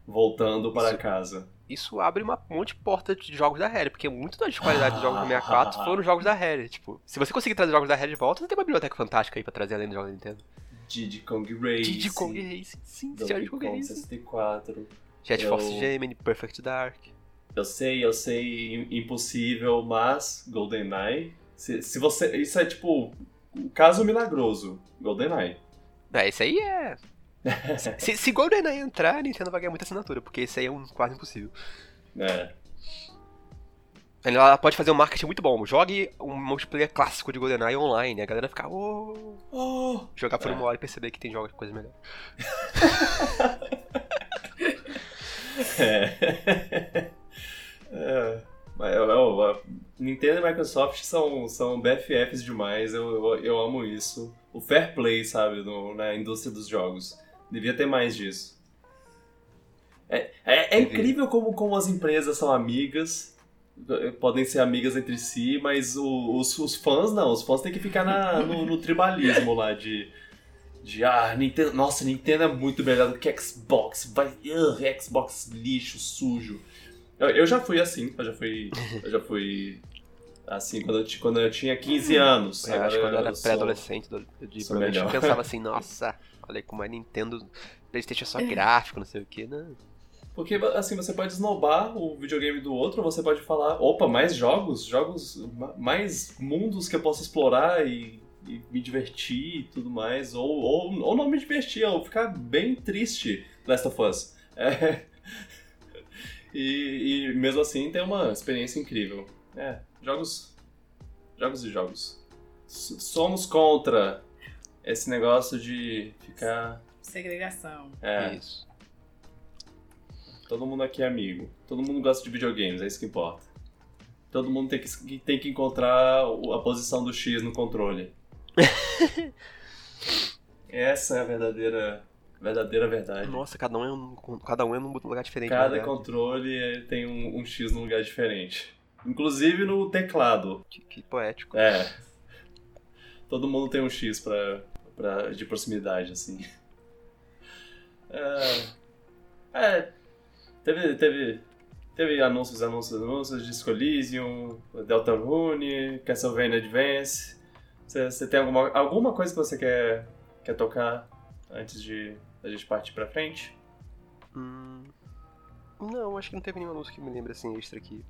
voltando para Isso- casa. Isso abre uma monte de porta de jogos da Rare, porque muito da qualidade dos jogos do 64 foram jogos da Rare. Tipo, se você conseguir trazer jogos da Rare de volta, você tem uma biblioteca fantástica aí pra trazer além dos jogos da Nintendo. Diddy Kong Racing. Diddy Kong Racing, sim, de Kong Racing. 64. Jet Eu- Force Gemini, Perfect Dark. Eu sei, eu sei, im- impossível, mas GoldenEye. Se, se você. Isso é tipo. Um caso milagroso. GoldenEye. Ah, esse aí é. se, se GoldenEye entrar, a Nintendo vai ganhar muita assinatura, porque esse aí é um quase impossível. É. Ela pode fazer um marketing muito bom. Jogue um multiplayer clássico de GoldenEye online. A galera fica, oh, Oh! jogar por É. uma hora e perceber que tem jogos coisa melhor. É. é. Eu- eu- Nintendo e Microsoft são, são BFFs demais, eu, eu, eu amo isso. O fair play, sabe, no- na indústria dos jogos. Devia ter mais disso. É, é, é incrível como, como as empresas são amigas, eh, podem ser amigas entre si, mas o- os, os fãs não, os fãs têm que ficar na- no, no tribalismo lá de. De, ah, Nintendo, nossa, Nintendo é muito melhor do que Xbox, vai, ugh, Xbox lixo, sujo. Eu, eu já fui assim, eu já fui, eu já fui assim quando eu, quando eu tinha 15 anos. Eu acho que quando eu era pré-adolescente, eu melhor. pensava assim, nossa, olha como a Nintendo, Playstation é só gráfico, não sei o que, né? Porque, assim, você pode esnobar o videogame do outro, ou você pode falar, opa, mais jogos, jogos, ma- mais mundos que eu posso explorar e, e me divertir e tudo mais, ou, ou, ou não me divertir, ou ficar bem triste, Last of Us. É. E, e mesmo assim tem uma experiência incrível. É, jogos, jogos e jogos. S- Somos contra esse negócio de ficar. Segregação. É, Isso. todo mundo aqui é amigo. Todo mundo gosta de videogames, é isso que importa. Todo mundo tem que, tem que encontrar a posição do X no controle. Essa é a verdadeira, verdadeira verdade. Nossa, cada um é um, cada um é num lugar diferente. Cada controle tem um, um X num lugar diferente. Inclusive no teclado. Que, que poético. É. Todo mundo tem um X pra, pra, de proximidade, assim. É. é teve, teve, teve anúncios, anúncios, anúncios, Disco Elysium, Deltarune, Castlevania Advance. Você tem alguma, alguma coisa que você quer, quer tocar antes de a gente partir pra frente? Hum, não, acho que não teve nenhum anúncio que me lembre assim extra aqui.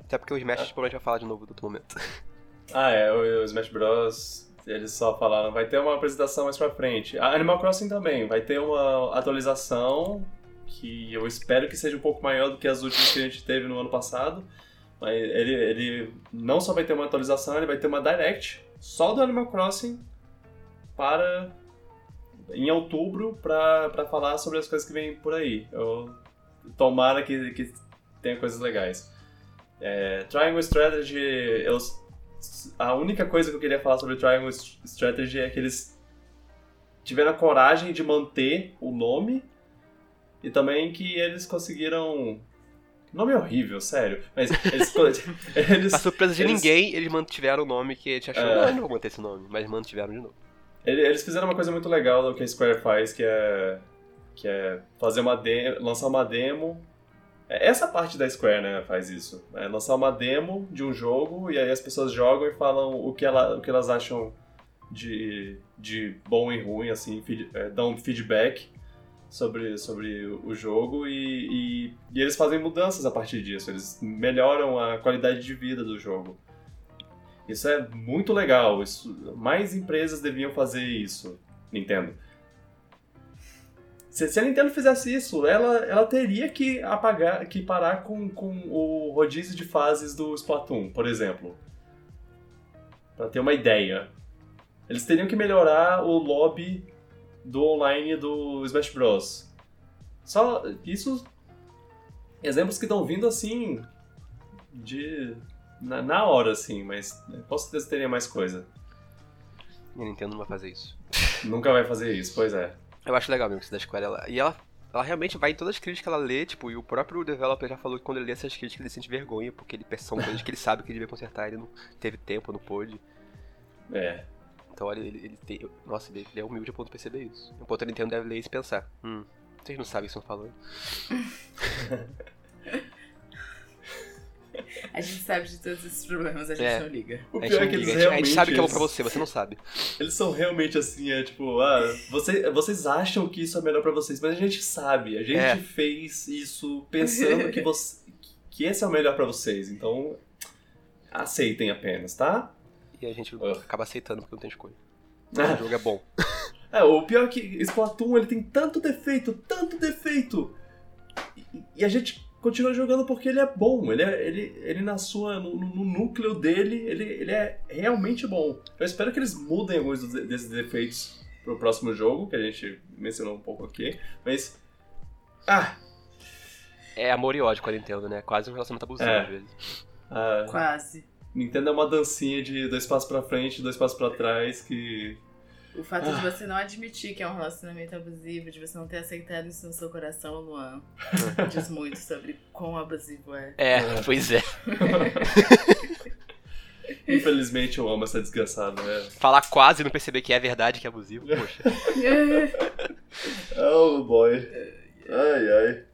Até porque o Smash a gente provavelmente vai falar de novo do outro momento. Ah, é, o, o Smash Bros. Eles só falaram, vai ter uma apresentação mais pra frente. A Animal Crossing também, vai ter uma atualização que eu espero que seja um pouco maior do que as últimas que a gente teve no ano passado. Mas ele, ele não só vai ter uma atualização, ele vai ter uma Direct só do Animal Crossing para em outubro pra falar sobre as coisas que vêm por aí. Eu, tomara que, que tenha coisas legais. É, Triangle Strategy, eu, a única coisa que eu queria falar sobre Triangle Strategy é que eles tiveram a coragem de manter o nome e também que eles conseguiram. Nome horrível, sério. Mas eles. eles Pra surpresa de eles- ninguém, eles mantiveram o nome que a gente achou. É. Não, vou manter esse nome, mas mantiveram de novo. Ele- Eles fizeram uma coisa muito legal do que a Square faz, que é que é fazer uma de lançar uma demo. É, Essa parte da Square, né, faz isso. É lançar uma demo de um jogo e aí as pessoas jogam e falam o que, ela, o que elas acham de, de bom e ruim, assim, feed- é, dão feedback sobre, sobre o jogo e, e, e eles fazem mudanças a partir disso. Eles melhoram a qualidade de vida do jogo. Isso é muito legal. Isso, mais empresas deviam fazer isso, Nintendo. Se, se a Nintendo fizesse isso, ela, ela teria que apagar, que parar com, com o rodízio de fases do Splatoon, por exemplo. Pra ter uma ideia. Eles teriam que melhorar o lobby do online do Smash Bros. Só isso. Exemplos que estão vindo assim. De. Na, na hora, assim, mas com certeza teria mais coisa. E a Nintendo não vai fazer isso. Nunca vai fazer isso, pois é. Eu acho legal mesmo que isso da Square. Ela, e ela, ela realmente vai em todas as críticas que ela lê, tipo, e o próprio developer já falou que quando ele lê essas críticas ele sente vergonha, porque ele são coisas que ele sabe que ele devia consertar, ele não teve tempo, não pôde. É. Então olha, ele, ele tem. Nossa, ele, ele é humilde a ponto de perceber isso. O ponto a Nintendo deve ler isso e pensar. Hum, vocês não sabem o que estão falando. A gente sabe de todos esses problemas, a gente É. não liga. O A gente, pior é que liga, eles a gente- a realmente. gente sabe que é bom pra você, você não sabe. Eles são realmente assim, é tipo, ah, você, vocês acham que isso é melhor pra vocês, mas a gente sabe, a gente É. fez isso pensando que, você, que esse é o melhor pra vocês, então aceitem apenas, tá? E a gente Ah. acaba aceitando porque não tem escolha. Ah. O jogo é bom. É, o pior é que Splatoon ele tem tanto defeito, tanto defeito, e, e a gente continua jogando porque ele é bom, ele, é, ele, ele na sua, no, no núcleo dele, ele, ele é realmente bom. Eu espero que eles mudem alguns desses defeitos pro próximo jogo, que a gente mencionou um pouco aqui, mas... Ah, É amor e ódio com a Nintendo, né? Quase um relacionamento abusivo É. às vezes. a Quase. Nintendo é uma dancinha de dois passos pra frente, dois passos pra trás, que... O fato Ah. de você não admitir que é um relacionamento abusivo, de você não ter aceitado isso no seu coração, Luan, diz muito sobre quão abusivo é. É, É. pois é. Infelizmente eu amo essa desgraçada, né? Falar quase e não perceber que é verdade, que é abusivo, poxa. Oh boy. Ai, ai.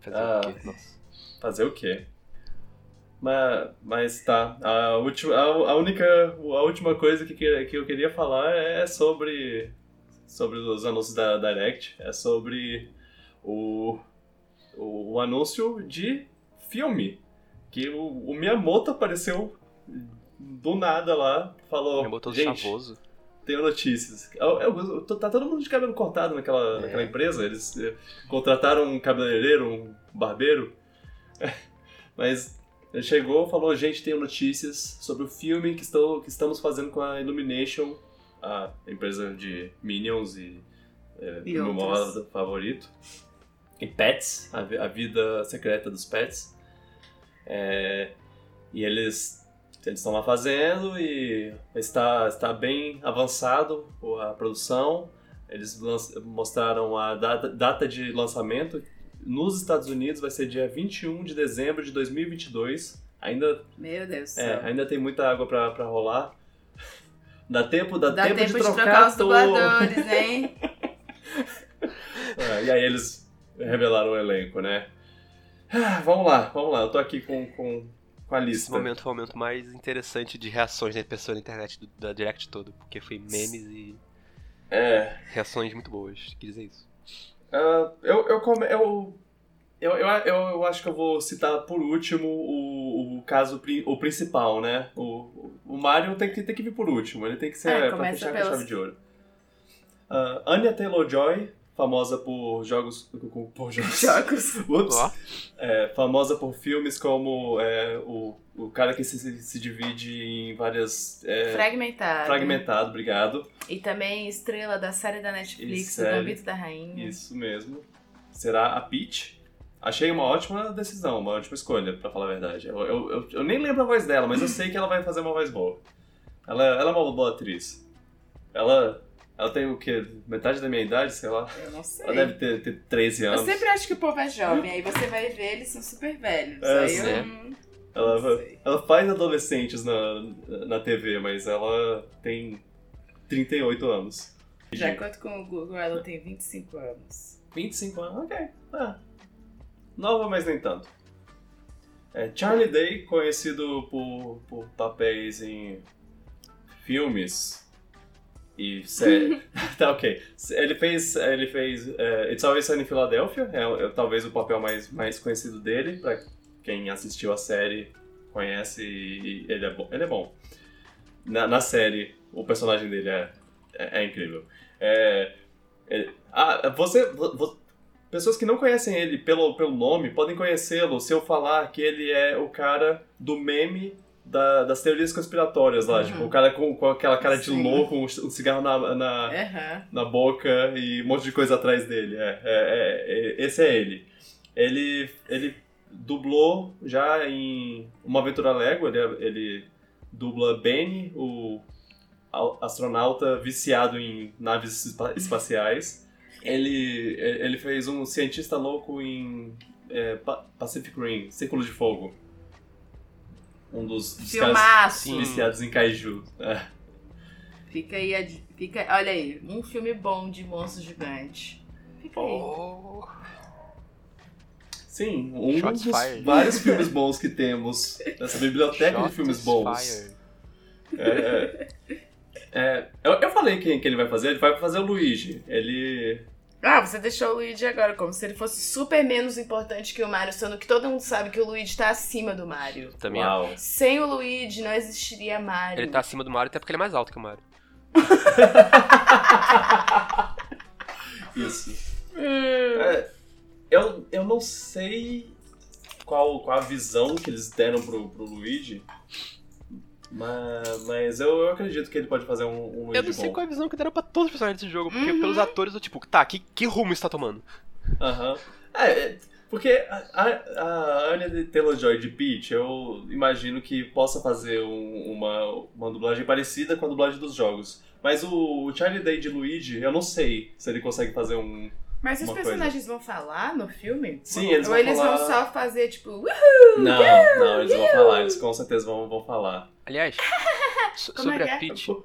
Fazer Ah. o quê? Nossa. Fazer o quê? Mas, mas tá. A, última, a, a única. A última coisa que, que eu queria falar é sobre. Sobre os anúncios da Direct. É sobre o. O, o anúncio de filme. Que o, o Miyamoto apareceu do nada lá. Falou. Botou gente, chavoso. tenho notícias. Eu- eu- eu tô- tá todo mundo de cabelo cortado naquela, É. naquela empresa. Eles eh, contrataram um cabeleireiro, um barbeiro. Mas Ele chegou falou, gente, tenho notícias sobre o filme que, estou, que estamos fazendo com a Illumination, a empresa de Minions e, é, E meu modo favorito. E Pets, a, a vida secreta dos pets. É, e eles eles estão lá fazendo e está, está bem avançado a produção. Eles mostraram a data, data de lançamento. Nos Estados Unidos vai ser dia 21 de dezembro de 2022. Ainda, Meu Deus é, céu. ainda tem muita água pra, pra rolar. Dá tempo, dá, Dá tempo, tempo, de trocar, trocar os dubladores, hein? É, e aí eles revelaram o elenco, né? Ah, vamos lá, vamos lá. Eu tô aqui com, com, com a Esse lista. momento foi o momento mais interessante de reações da pessoa na internet do- da Direct todo, porque foi memes e É, reações muito boas. Quer dizer isso. Ah, eu, eu, come- eu, eu, eu, eu, eu acho que eu vou citar por último o, o caso o principal, né? O, o Mario tem que, tem que vir por último, ele tem que ser É, pra fechar com a pelos- chave de ouro. Ah, Anya Taylor-Joy, famosa por jogos... Por jogos... Jogos. Ups. É, famosa por filmes como é, o, o cara que se, se divide em várias... É, Fragmentado. fragmentado, obrigado. E também estrela da série da Netflix, O. Gambito da Rainha. Isso mesmo. Será a Peach. Achei uma ótima decisão, uma ótima escolha, pra falar a verdade. Eu, eu, eu, eu nem lembro a voz dela, mas eu sei que ela vai fazer uma voz boa. Ela, ela é uma boa atriz. Ela, ela tem o quê? Metade da minha idade, sei lá. Eu não sei. Ela deve ter, ter 13 Eu anos. sempre acho que o povo é jovem, aí você vai ver, eles são super velhos. É, aí eu não- Ela, não ela faz adolescentes na, na TV, mas ela tem 38 anos. De acordo com o Google, ela tem 25 anos. 25 anos, ok. Ah, nova, mas nem tanto. É, Charlie Day, conhecido por, por papéis em filmes e séries. tá, ok. Ele fez, ele fez é, It's Always Sunny in Philadelphia, é, é talvez o papel mais, mais conhecido dele, pra quem assistiu a série conhece e ele é bom. Ele é bom. Na, na série, o personagem dele é, é, é incrível. É, ah, você, vo- vo- pessoas que não conhecem ele pelo, pelo nome podem conhecê-lo se eu falar que ele é o cara do meme da- das teorias conspiratórias lá, Uhum. tipo, o cara com, com aquela cara de Sim. louco, um, um cigarro na, na, Aham. na boca e um monte de coisa atrás dele. É, é, é- é- esse é ele. Ele, ele dublou já em Uma Aventura Lego, ele, ele dubla Benny, o astronauta viciado em naves espa- espaciais. Ele, ele fez um cientista louco em é, Pa- Pacific Rim, Círculo de Fogo. Um dos, dos caras viciados em kaiju. É. Fica aí, fica, olha aí, um filme bom de monstro gigante. Fica aí. Oh. Sim, um Shots dos fired. vários filmes bons que temos nessa biblioteca de Shots filmes bons. É, é. É, eu, eu falei quem que ele vai fazer, ele vai fazer o Luigi. Ele. Ah, você deixou o Luigi agora, como se ele fosse super menos importante que o Mario, sendo que todo mundo sabe que o Luigi tá acima do Mario. Também Uau. Sem o Luigi não existiria Mario. Ele tá acima do Mario até porque ele é mais alto que o Mario. Isso. Hum. É, eu, eu não sei qual, qual a visão que eles deram pro, pro Luigi. Mas, mas eu, eu acredito que ele pode fazer um, um Luigi Eu não sei bom. qual é a visão que deram pra todos os personagens desse jogo, porque Uhum. pelos atores eu tipo, tá, que, que rumo isso tá tomando? Aham. É, é, porque a, a, a Anya Taylor-Joy de Peach, eu imagino que possa fazer um- uma, uma dublagem parecida com a dublagem dos jogos. Mas o, o Charlie Day de Luigi, eu não sei se ele consegue fazer um... Mas os personagens vão falar no filme? Sim, eles Ou vão eles falar- vão só fazer, tipo! Não, não, eles vão falar, eles com certeza vão, vão falar. Aliás, so- Como é sobre que a é? Peach,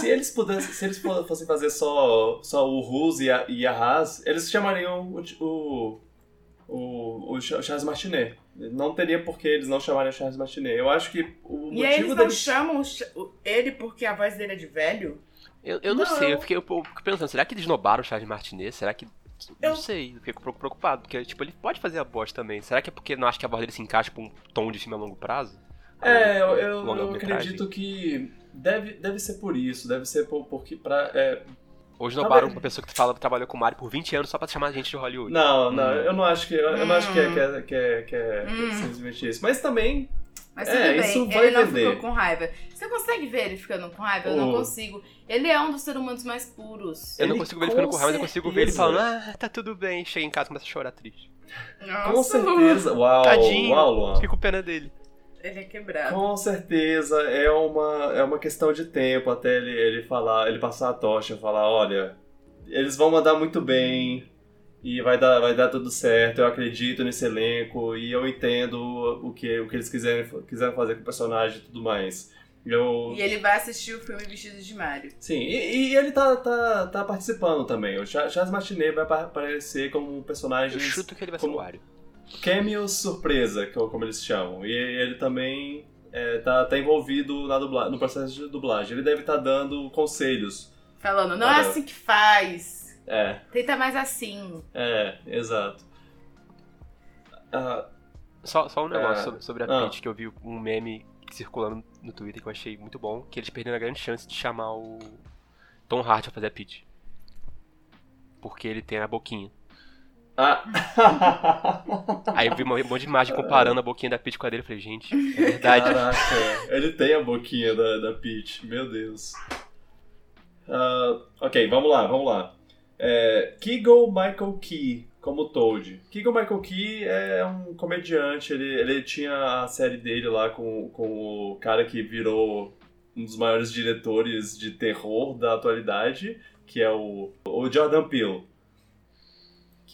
Se eles pudessem, se eles fo- fossem fazer só, só o Rus e a, e a Haas, eles chamariam o, o, o, o Ch- Charles Martinet. Não teria por que eles não chamarem o Charles Martinet. Eu acho que o E aí eles motivo não deles... chamam ele porque a voz dele é de velho? eu, eu não, Não. sei, eu fiquei, eu pensando, será que eles nobaram o Charles Martinet? Será que. Não Eu- sei, eu fico um pouco preocupado, porque tipo, ele pode fazer a voz também. Será que é porque não acha que a voz dele se encaixa com um tom de filme a longo prazo? É, eu, eu, Longa eu metragem. acredito que deve, deve ser por isso, deve ser por, porque pra, é, Hoje Tá nobaram uma pessoa que fala, trabalhou com o Mario por 20 anos só pra chamar a gente de Hollywood. Não, não, Hum. eu não acho que, eu não acho que é, Hum. que é, que é, que é Hum. simplesmente isso. Mas também, Mas É, tudo bem, isso vai ele não vender. ficou com raiva. Você consegue ver ele ficando com raiva? Eu não Oh. consigo. Ele é um dos seres humanos mais puros. Eu não Ele consigo ver ele ficando com raiva, mas eu consigo ver ele falando, ah, tá tudo bem. Chega em casa e começa a chorar triste. Nossa, com certeza. Uau, Tadinho. uau, Luan. Fiquei com pena dele. Ele é quebrado. Com certeza é uma, é uma questão de tempo até ele, ele falar, ele passar a tocha, falar, olha, eles vão mandar muito bem e vai dar, vai dar tudo certo, eu acredito nesse elenco e eu entendo o que, o que eles quiserem, quiserem fazer com o personagem e tudo mais. Eu, E ele vai assistir o filme Vestido de Mario. Sim, e, e ele tá, tá, tá participando também. O Cha- Charles Martinet vai apa- aparecer como um personagem Eu chuto que ele vai ser como- o Wario. Cameo surpresa, que é como eles chamam. E ele também é, tá, tá envolvido na dubla- no processo de dublagem. Ele deve estar dando conselhos. Falando, não é assim que faz. É, Tenta mais assim. é, exato. Ah, Só, só um negócio É. sobre, sobre a Ah. Peach, que eu vi um meme circulando no Twitter que eu achei muito bom, que eles perderam a grande chance de chamar o Tom Hardy pra fazer a Peach. Porque ele tem a boquinha. Ah. Aí eu vi um monte de imagem comparando a boquinha da Peach com a dele e falei, gente, é verdade. Caraca, ele tem a boquinha da, da Peach, meu Deus. Ah, ok, vamos lá, vamos lá. É, Keegan Michael Key, como Toad. Keegan Michael Key é um comediante, ele, ele tinha a série dele lá com, com o cara que virou um dos maiores diretores de terror da atualidade, que é o, o Jordan Peele.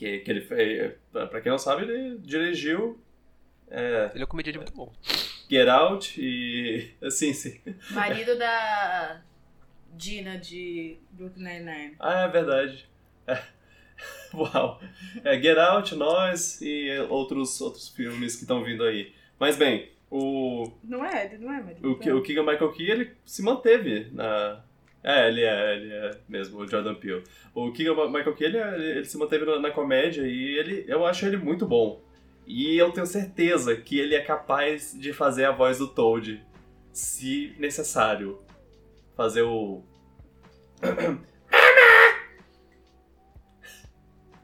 Que, que ele fez, pra pra quem não sabe, ele dirigiu é, Ele é um comediante muito bom. Get Out e. Assim, sim. Marido da Dina de Brooklyn Nine-Nine. Ah, é verdade. É. Uau. É Get Out, Nós e outros, outros filmes que estão vindo aí. Mas bem, o, Não é? Ele não é marido. o, Ki- o Keegan Michael Key, ele se manteve na. É, ele é, ele é mesmo, o Jordan Peele. O Keegan Michael Key, ele, ele, se manteve na, na comédia e ele, eu acho ele muito bom. E eu tenho certeza que ele é capaz de fazer a voz do Toad, se necessário. Fazer o.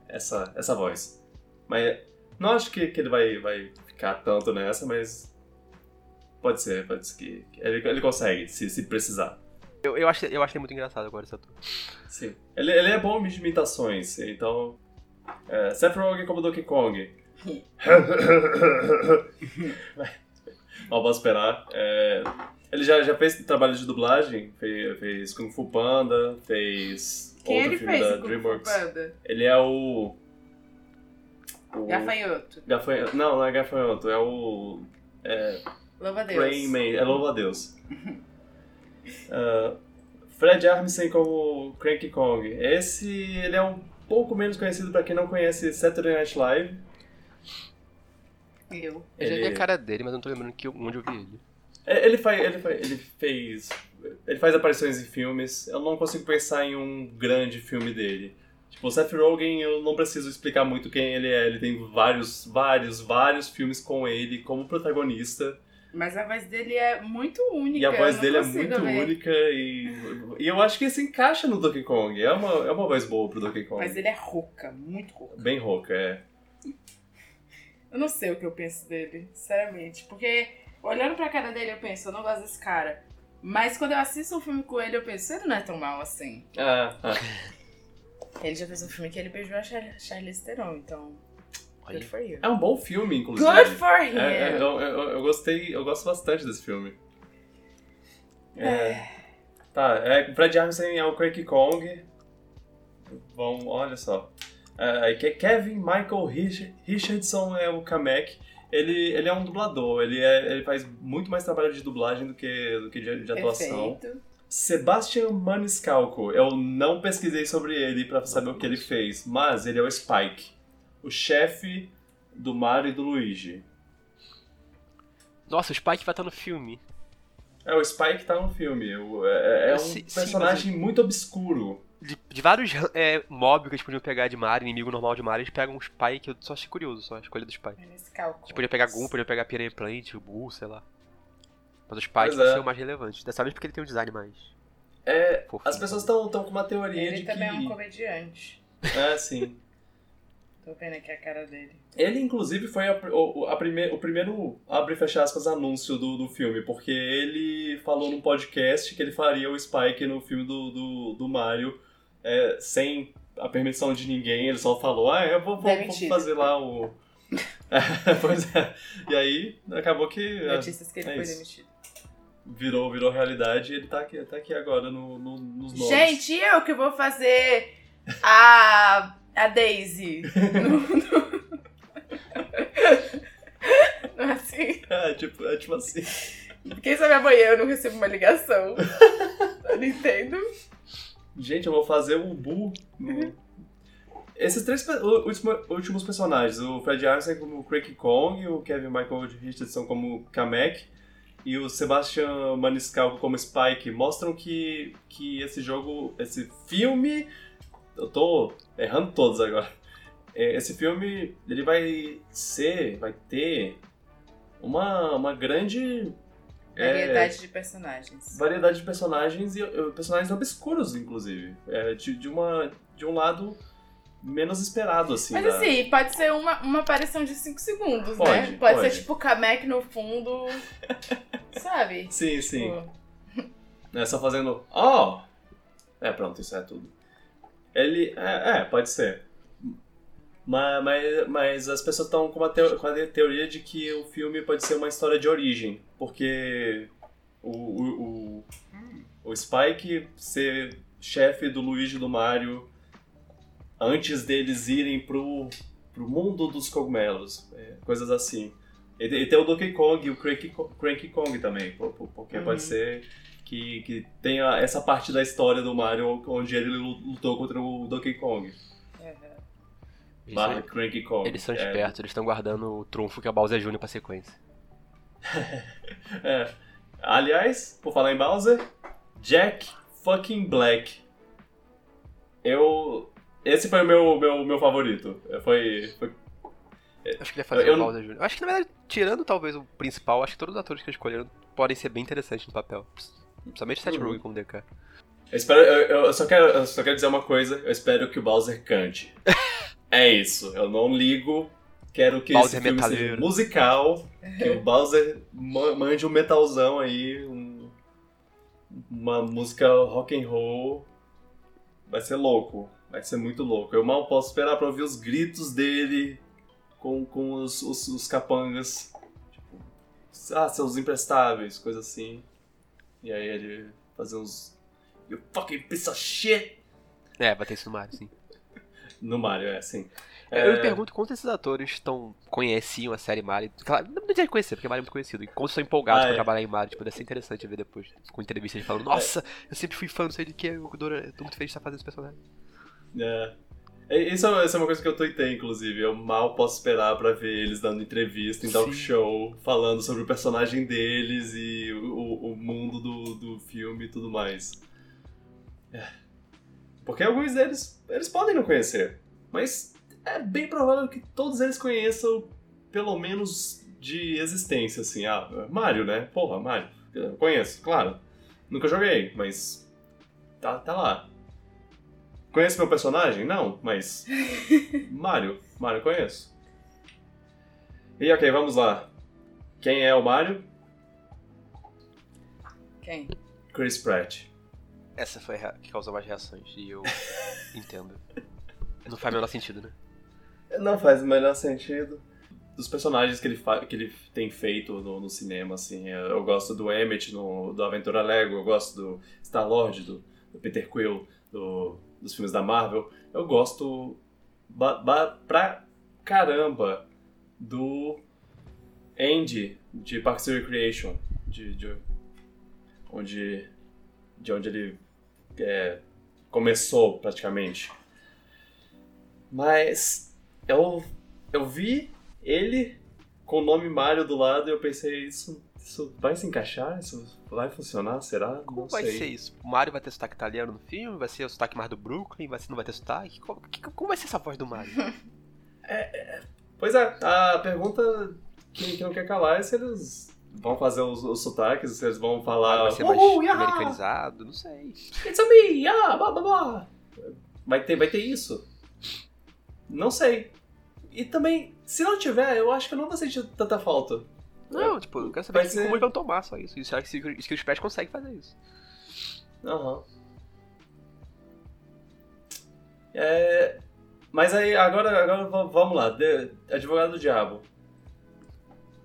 essa, essa voz. Mas não acho que, que ele vai, vai ficar tanto nessa, mas. Pode ser, pode ser que ele, ele consegue, se, se precisar. Eu, eu, achei, eu achei muito engraçado agora esse ator. Sim. Ele, ele é bom de imitações, então. É, Seth Rogen como Donkey Kong. Mal posso esperar. É, ele já, já fez trabalho de dublagem, fez, fez Kung Fu Panda, fez Quem outro ele filme fez da em DreamWorks. Panda? Ele é o. o Gafanhoto. Gafanhoto. Não, não é gafanhoto, é o. É, Louva a Deus. Rain Man, é louva a Deus. Ah, Fred Armisen como Cranky Kong. Esse ele é um pouco menos conhecido pra quem não conhece Saturday Night Live. Eu. Eu já vi Ele- a cara dele, mas não tô lembrando que, onde eu vi ele. É, Ele, faz, ele, faz, ele fez. Ele faz aparições em filmes. Eu não consigo pensar em um grande filme dele. Tipo, o Seth Rogen, eu não preciso explicar muito quem ele é. Ele tem vários, vários, vários filmes com ele como protagonista. Mas a voz dele é muito única. E a voz dele é muito ver. única e, e eu acho que se encaixa no Donkey Kong. É uma, é uma voz boa pro Donkey Kong. Mas ele é rouca, muito rouca. Bem rouca, é. Eu não sei o que eu penso dele, sinceramente. Porque olhando pra cara dele, eu penso, eu não gosto desse cara. Mas quando eu assisto um filme com ele, eu penso, ele não é tão mal assim. Ah, ah. Ele já fez um filme que ele beijou a Char Charlize Theron, então. Good for you. É um bom filme, inclusive. Good for him! É, é, eu, eu, eu gostei, eu gosto bastante desse filme. É. Tá, é, Fred Armisen é o Cranky Kong. Bom, olha só. É, Kevin Michael Rich- Richardson é o Kamek. Ele, ele é um dublador, ele, é, ele faz muito mais trabalho de dublagem do que, do que de, de atuação. Perfeito. Sebastian Maniscalco, eu não pesquisei sobre ele pra saber o que ele fez, mas ele é o Spike, o chefe do Mario e do Luigi. Nossa, o Spike vai estar no filme. É, o Spike tá no filme. o- É, é um Sim, sim, personagem muito obscuro. De, de vários é, mobs que eles podiam pegar de Mario, inimigo normal de Mario, eles pegam o Spike, eu só achei curioso só a escolha do Spike. Cálculo. Eles podiam pegar Goom, podiam pegar Piranha Plant, o Buu, sei lá. Mas o Spike é. ser o mais relevante. Dessa vez porque ele tem um design mais. É, Fofinho. as pessoas estão com uma teoria Ele de também é um que. comediante. É, sim. Tô vendo aqui a cara dele. Ele, inclusive, foi a, o, a prime, o primeiro, abre e fecha aspas, anúncio do, do filme, porque ele falou num podcast que ele faria o Spike no filme do, do, do Mario é, sem a permissão de ninguém, ele só falou, ah, eu vou, vou, vou Demitido. fazer lá o... É, pois é. E aí, acabou que é, Notícias que ele é foi isso. demitido. virou, virou realidade e ele tá aqui, tá aqui agora no, no- nos nomes. Gente, e eu que vou fazer a, a Daisy. Não é assim? É, tipo, é tipo assim... Quem sabe amanhã eu não recebo uma ligação da Nintendo. Gente, eu vou fazer o Boo. no- Esses três últimos personagens, o Fred Armisen como Cranky Kong, o Kevin Michael Richardson como Kamek e o Sebastian Maniscalco como Spike, mostram que, que esse jogo, esse filme, eu tô errando todos agora, É, esse filme, ele vai ser, vai ter uma, uma grande... é, Variedade de personagens. variedade de personagens e personagens obscuros, inclusive. É, de, de, uma, de um lado menos esperado, assim. Mas da- assim, pode ser uma, uma aparição de 5 segundos, Pode, né? Pode, pode. ser tipo Kamek no fundo. sabe? Sim, sim. Tipo, É só fazendo. Oh! É, pronto, isso é tudo. Ele. É, é, pode ser. Mas, mas, mas as pessoas estão com, teo- com a teoria de que o filme pode ser uma história de origem. Porque o, o, o, o Spike ser chefe do Luigi e do Mario antes deles irem pro, pro mundo dos cogumelos. é, coisas assim. E, e tem o Donkey Kong e o Cranky, Cranky Kong também. po- po- Porque Uhum. pode ser que, que tenha essa parte da história do Mario onde ele lu- lutou contra o Donkey Kong. Eles, Barra Cranky Kong. eles são É, espertos, eles estão guardando o trunfo que é o Bowser Jr. pra sequência. É. Aliás, por falar em Bowser, Jack fucking Black. Eu. Esse foi o meu, meu, meu favorito. Foi, foi Acho que ele ia fazer Eu o Bowser Jr. Acho que, na verdade, tirando talvez o principal, acho que todos os atores que escolheram podem ser bem interessantes no papel. Principalmente o Seth. Rogen como DK. Eu, espero, eu, eu só quero, eu só quero dizer uma coisa, eu espero que o Bowser cante. é isso, eu não ligo, quero que Bowser esse filme seja musical, que o Bowser ma- mande um metalzão aí, um- uma música rock and roll, vai ser louco, vai ser muito louco. Eu mal posso esperar pra ouvir os gritos dele com, com os, os, os capangas, tipo, ah, seus imprestáveis, coisa assim. E aí ele fazer uns You fucking piece of shit! É, vai ter isso no Mario, sim. No Mario, é assim. Eu me pergunto quantos esses atores estão, conheciam a série Mario. Claro, não precisa conhecer, porque Mario é muito conhecido. E quantos estão empolgados Ah, pra é. trabalhar em Mario. Tipo, deve ser interessante ver depois. Com entrevista ele falando, nossa, eu sempre fui fã, não sei de que, eu tô muito feliz de estar fazendo esse personagem. É. E- Isso é, isso é uma coisa que eu tuitei, inclusive. Eu mal posso esperar pra ver eles dando entrevista em talk Sim. show, falando sobre o personagem deles e o, o mundo do, do filme e tudo mais. É. Porque alguns deles, eles podem não conhecer, mas é bem provável que todos eles conheçam, pelo menos de existência, assim. Ah, Mario, né? Porra, Mario. Eu conheço, claro. Nunca joguei, mas tá, tá lá. Conhece meu personagem? Não, mas. Mario. Mario eu conheço. E ok, vamos lá. Quem é o Mario? Quem? Chris Pratt. Essa foi a que causou mais reações, e eu entendo. Não faz o menor sentido, né? Não faz o menor sentido. Dos personagens que ele, que ele tem feito no, no cinema, assim, eu eu gosto do Emmett no, do Aventura Lego, eu gosto do Star-Lord, do, do Peter Quill, do- dos filmes da Marvel. Eu gosto pra caramba do Andy de Parks and Recreation, de, de onde, de onde ele é, começou praticamente. Mas eu, eu vi ele com o nome Mario do lado e eu pensei, isso, isso vai se encaixar? Isso vai funcionar? Será? Como Não vai sei. ser isso? O Mario vai ter sotaque italiano no filme? Vai ser o sotaque mais do Brooklyn? Vai ser, não vai ter sotaque? Como, que- como vai ser essa voz do Mario? Pois é, a pergunta que, que não quer calar é se eles vão fazer os, os sotaques, eles vão falar. Vai ser mais "Uhul, yaha, americanizado, não sei. It's a me, yeah, blá blá blá. Vai ter, vai ter isso? Não sei. E também, se não tiver, eu acho que eu não vou sentir tanta falta. Não, tipo, eu quero saber ser- como eles vão tomar só isso. Isso acho que o Skills Pass consegue fazer isso. Aham. É, mas aí, agora, agora vamos lá. De- Advogado do Diabo.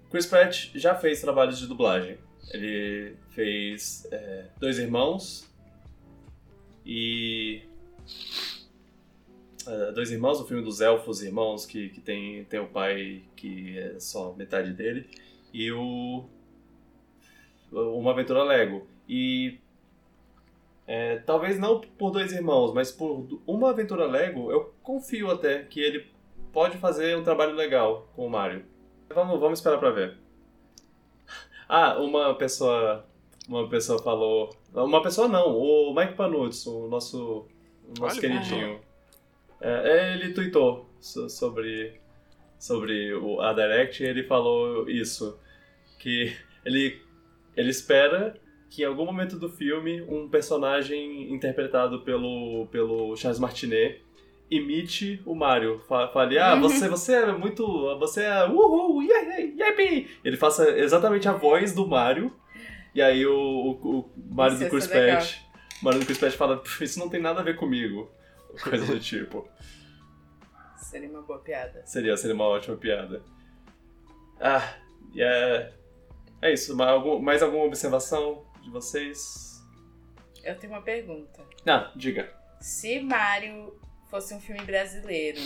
Chris Pratt já fez trabalhos de dublagem. Ele fez é, Dois Irmãos e... é, Dois Irmãos, o filme dos elfos irmãos, que, que tem, tem o pai que é só metade dele. E o... Uma Aventura Lego. E é, talvez não por dois irmãos, mas por uma aventura Lego, eu confio até que ele pode fazer um trabalho legal com o Mario. Vamos, vamos esperar pra ver. Ah, uma pessoa. Uma pessoa falou. Uma pessoa não, o Mike Panutz, o nosso, o nosso Olha, queridinho. É, ele tweetou so- sobre, sobre a Direct e ele falou isso. Que ele, ele espera que em algum momento do filme um personagem interpretado pelo, pelo Charles Martinet imite o Mario. Fa- Fale, ah, você, você é muito. Você é. Uhul! Yeah, yeah, yippee!" Ele faça exatamente a voz do Mario. E aí o, o, o Mario do Chris. Pratt. Mario do Chris Pratt fala, "Pff, isso não tem nada a ver comigo. Coisa do tipo. Seria uma boa piada. Seria, seria uma ótima piada. Ah, e é. É isso. Mais, algum, mais alguma observação de vocês? Eu tenho uma pergunta. Ah, diga. Se Mario fosse um filme brasileiro,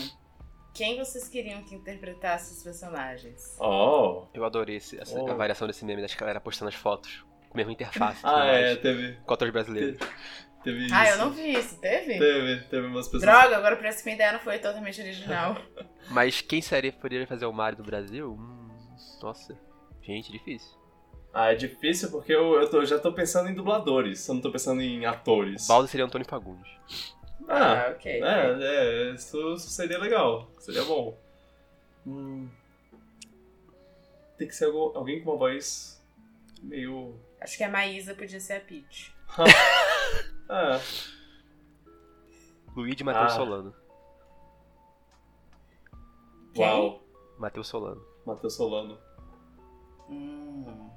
quem vocês queriam que interpretasse os personagens? Oh. Eu adorei esse, essa, Oh. a variação desse meme da galera postando as fotos. Com a mesma interface. Ah, é, teve. Com atores brasileiros. Teve Ah, isso. eu não vi isso. Teve? Teve, teve umas pessoas. Droga, agora parece que minha ideia não foi totalmente original. Mas quem seria poderia fazer o Mario do Brasil? Hum, nossa. Gente, difícil. Ah, é difícil porque eu, eu, tô- já tô pensando em dubladores, eu não tô pensando em atores. Baldo seria Antônio Fagundes. Ah, ok. é, é, isso, isso seria legal, seria bom. Hum. Tem que ser algum- alguém com uma voz meio. Acho que a Maísa podia ser a Peach. Ah, Luigi Matheus Ah. Solano. Quem? uau, Matheus Solano. Matheus Solano. Hum.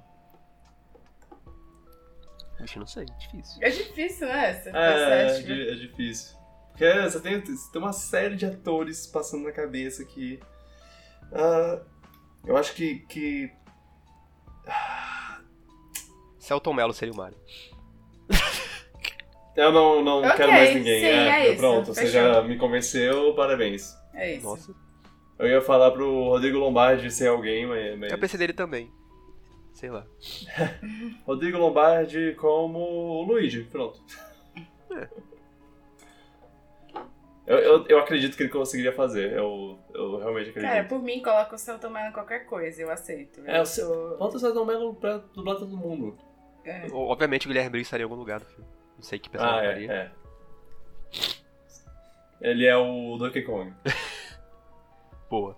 Vixe, não sei, difícil. É difícil, né? Você É, é, é, di- é difícil. Porque você tem, você tem uma série de atores passando na cabeça que. ah, eu acho que. que Celton Mello seria o Mario. eu não, não Ok, quero mais ninguém. sim, é, é isso, pronto, você fechou. já me convenceu, parabéns. É isso. Nossa. Eu ia falar pro Rodrigo Lombardi ser alguém, mas. mas- Eu pensei dele também. Sei lá. Rodrigo Lombardi como o Luigi, pronto. É. Eu, eu, eu acredito que ele conseguiria fazer. Eu, eu realmente acredito. Cara, por mim, coloca o Celton Mello em qualquer coisa, eu aceito. É, Eu o seu- sou- Bota o César Melo pra dublar todo mundo. É. Obviamente o Guilherme Briggs estaria em algum lugar do filme. Não sei que pessoa Ah, é, faria. é. Ele é o Donkey Kong. Boa.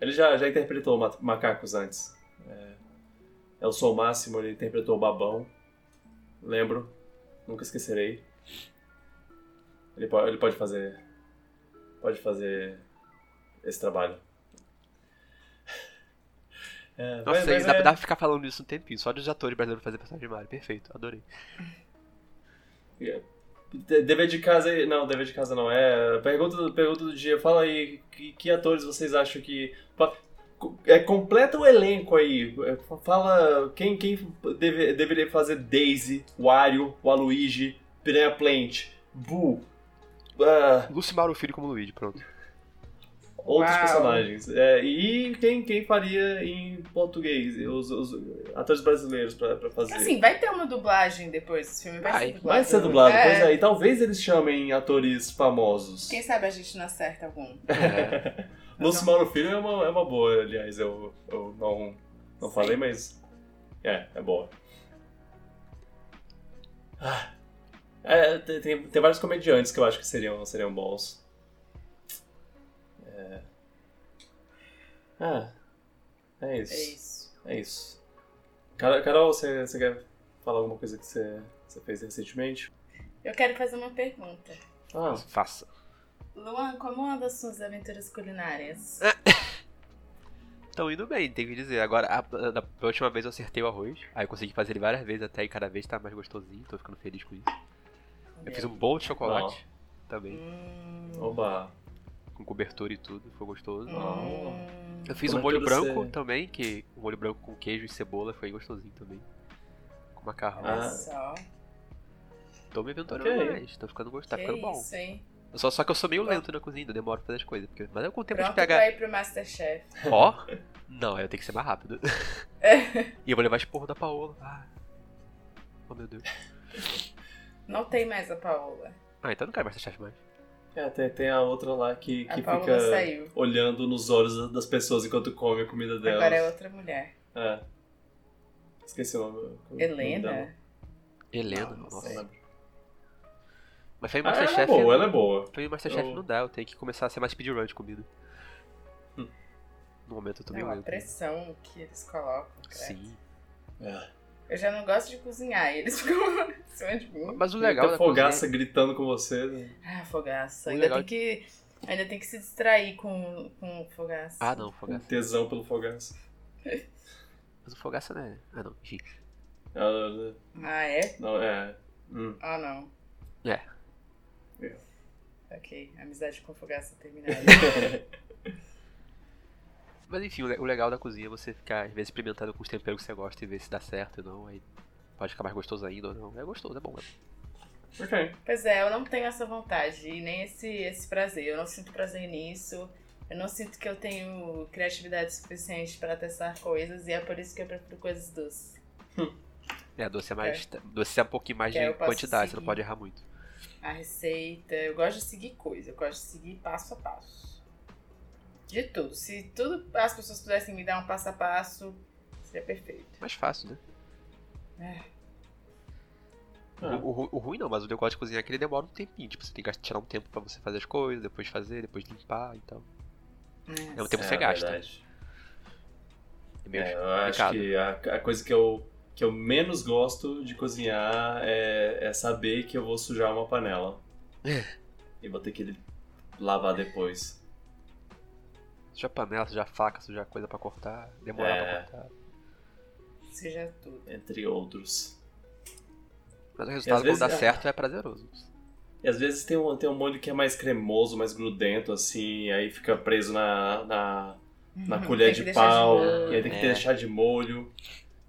Ele já, já interpretou ma- macacos antes. É, Eu Sou o Máximo, ele interpretou o Babão. Lembro. Nunca esquecerei. Ele pode, ele pode fazer. Pode fazer esse trabalho. É, Nossa, mas dá, é- dá pra ficar falando isso um tempinho. Só dos atores brasileiros fazer personagem de Mario. Perfeito, adorei. De- Dever de casa. Não, dever de casa não. É. Pergunta, do- pergunta do dia. Fala aí, que, que atores vocês acham que. É, completa o elenco aí. É, Fala quem, quem deve- deveria fazer Daisy, Wario, Waluigi, Piranha Plant, Boo. ah, Lucimaro Filho como Luigi, pronto. outros Uau. personagens. É, e quem, quem faria em português? Os, os atores brasileiros pra, pra fazer. Assim, vai ter uma dublagem depois desse filme, vai, Vai, ser dublado. Vai ser dublado, É. pois é. E talvez eles chamem atores famosos. Quem sabe a gente não acerta algum. É. Lúcio Mauro Filho é uma, é uma boa, aliás, eu, eu não, não Sim. falei, mas. É, é boa. Ah, É, tem, tem, vários comediantes que eu acho que seriam, seriam bons. É. Ah, é É isso. isso. é isso. Carol, Carol, você, você quer falar alguma coisa que você, você fez recentemente? Eu quero fazer uma pergunta. Ah, Faça. Luan, como anda as suas aventuras culinárias? Estão indo bem, tem que dizer. Agora, a, a- da última vez eu acertei o arroz. Aí eu consegui fazer ele várias vezes até e cada vez tá mais gostosinho. Tô ficando feliz com isso. Eu fiz um bolo de chocolate também. Hum, oba. Com cobertura e tudo. Foi gostoso. hum. Eu fiz Como um é molho branco você- também, que um molho branco com queijo e cebola foi gostosinho também. Com macarrão. Ah. só. Tô me aventurando Ok. mais, tô ficando gostoso, tá ficando bom. isso, hein? Só, só que eu sou meio lento na cozinha, eu demoro pra fazer as coisas. Porque, mas eu com o tempo Pronto de pegar. pra ir pro Masterchef. Ó! Não, aí eu tenho que ser mais rápido. e eu vou levar esporro da Paola. Ah. Oh meu Deus. Não tem mais a Paola. Ah, então não quero chefe mais. É, tem, tem a outra lá que, que Paola fica saiu. olhando nos olhos das pessoas enquanto come a comida delas. Agora é outra mulher. É. Esqueci o nome. Helena? dela. Helena, Não, nossa. Mas foi em Ah, ela é Masterchef. boa, ela é boa. Foi em Masterchef Eu- não dá, eu tenho que começar a ser mais speedrun de comida. Hum. No momento eu tô meio Não, a lento. pressão que eles colocam. credo. Sim. É. Eu já não gosto de cozinhar, eles ficam em cima de mim. Mas o Legal Tem da fogaça cozinha... gritando com você. né? Ah, fogaça. O Ainda legal- tem que. Ainda tem que se distrair com, com fogaça. Ah, não, Com fogaça. tesão pelo fogaça. Mas o fogaça não é... Ah, não, enfim. Ela- Ah, é? não, é. Hum. Ah, não. É. É. Ok, amizade com fogaça terminada. Mas enfim, o le- o legal da cozinha é você ficar, às vezes, experimentando com os temperos que você gosta e ver se dá certo ou não. Aí pode ficar mais gostoso ainda ou não. É gostoso, é bom. É. ok. pois é, eu não tenho essa vontade e nem esse, esse prazer. Eu não sinto prazer nisso. Eu não sinto que eu tenho criatividade suficiente para testar coisas e é por isso que eu prefiro coisas doces. É, doce é mais. Doce é um pouquinho mais Que de quantidade, você não seguir. pode errar muito. A receita, eu gosto de seguir coisa, eu gosto de seguir passo a passo. De tudo. Se tudo as pessoas pudessem me dar um passo a passo, seria perfeito. Mais fácil, né? É. Ah, O, o ru- o ruim não, mas o negócio de cozinhar é que ele demora um tempinho. Tipo, você tem que tirar um tempo pra você fazer as coisas, depois fazer, depois limpar e tal. É um tempo que você é gasta. verdade. É meio É, eu acho que a, a coisa que eu, que eu menos gosto de cozinhar é, é saber que eu vou sujar uma panela. e vou ter que lavar depois. Sujar panela, sujar faca, sujar coisa pra cortar, demorar É. pra cortar. Seja tudo. Entre outros. Mas o resultado, vezes- quando dá é. certo, é prazeroso. E às vezes tem um, tem um molho que é mais cremoso, mais grudento, assim, aí fica preso na, na, na Uhum, colher de pau, molho. e aí tem que É. deixar de molho.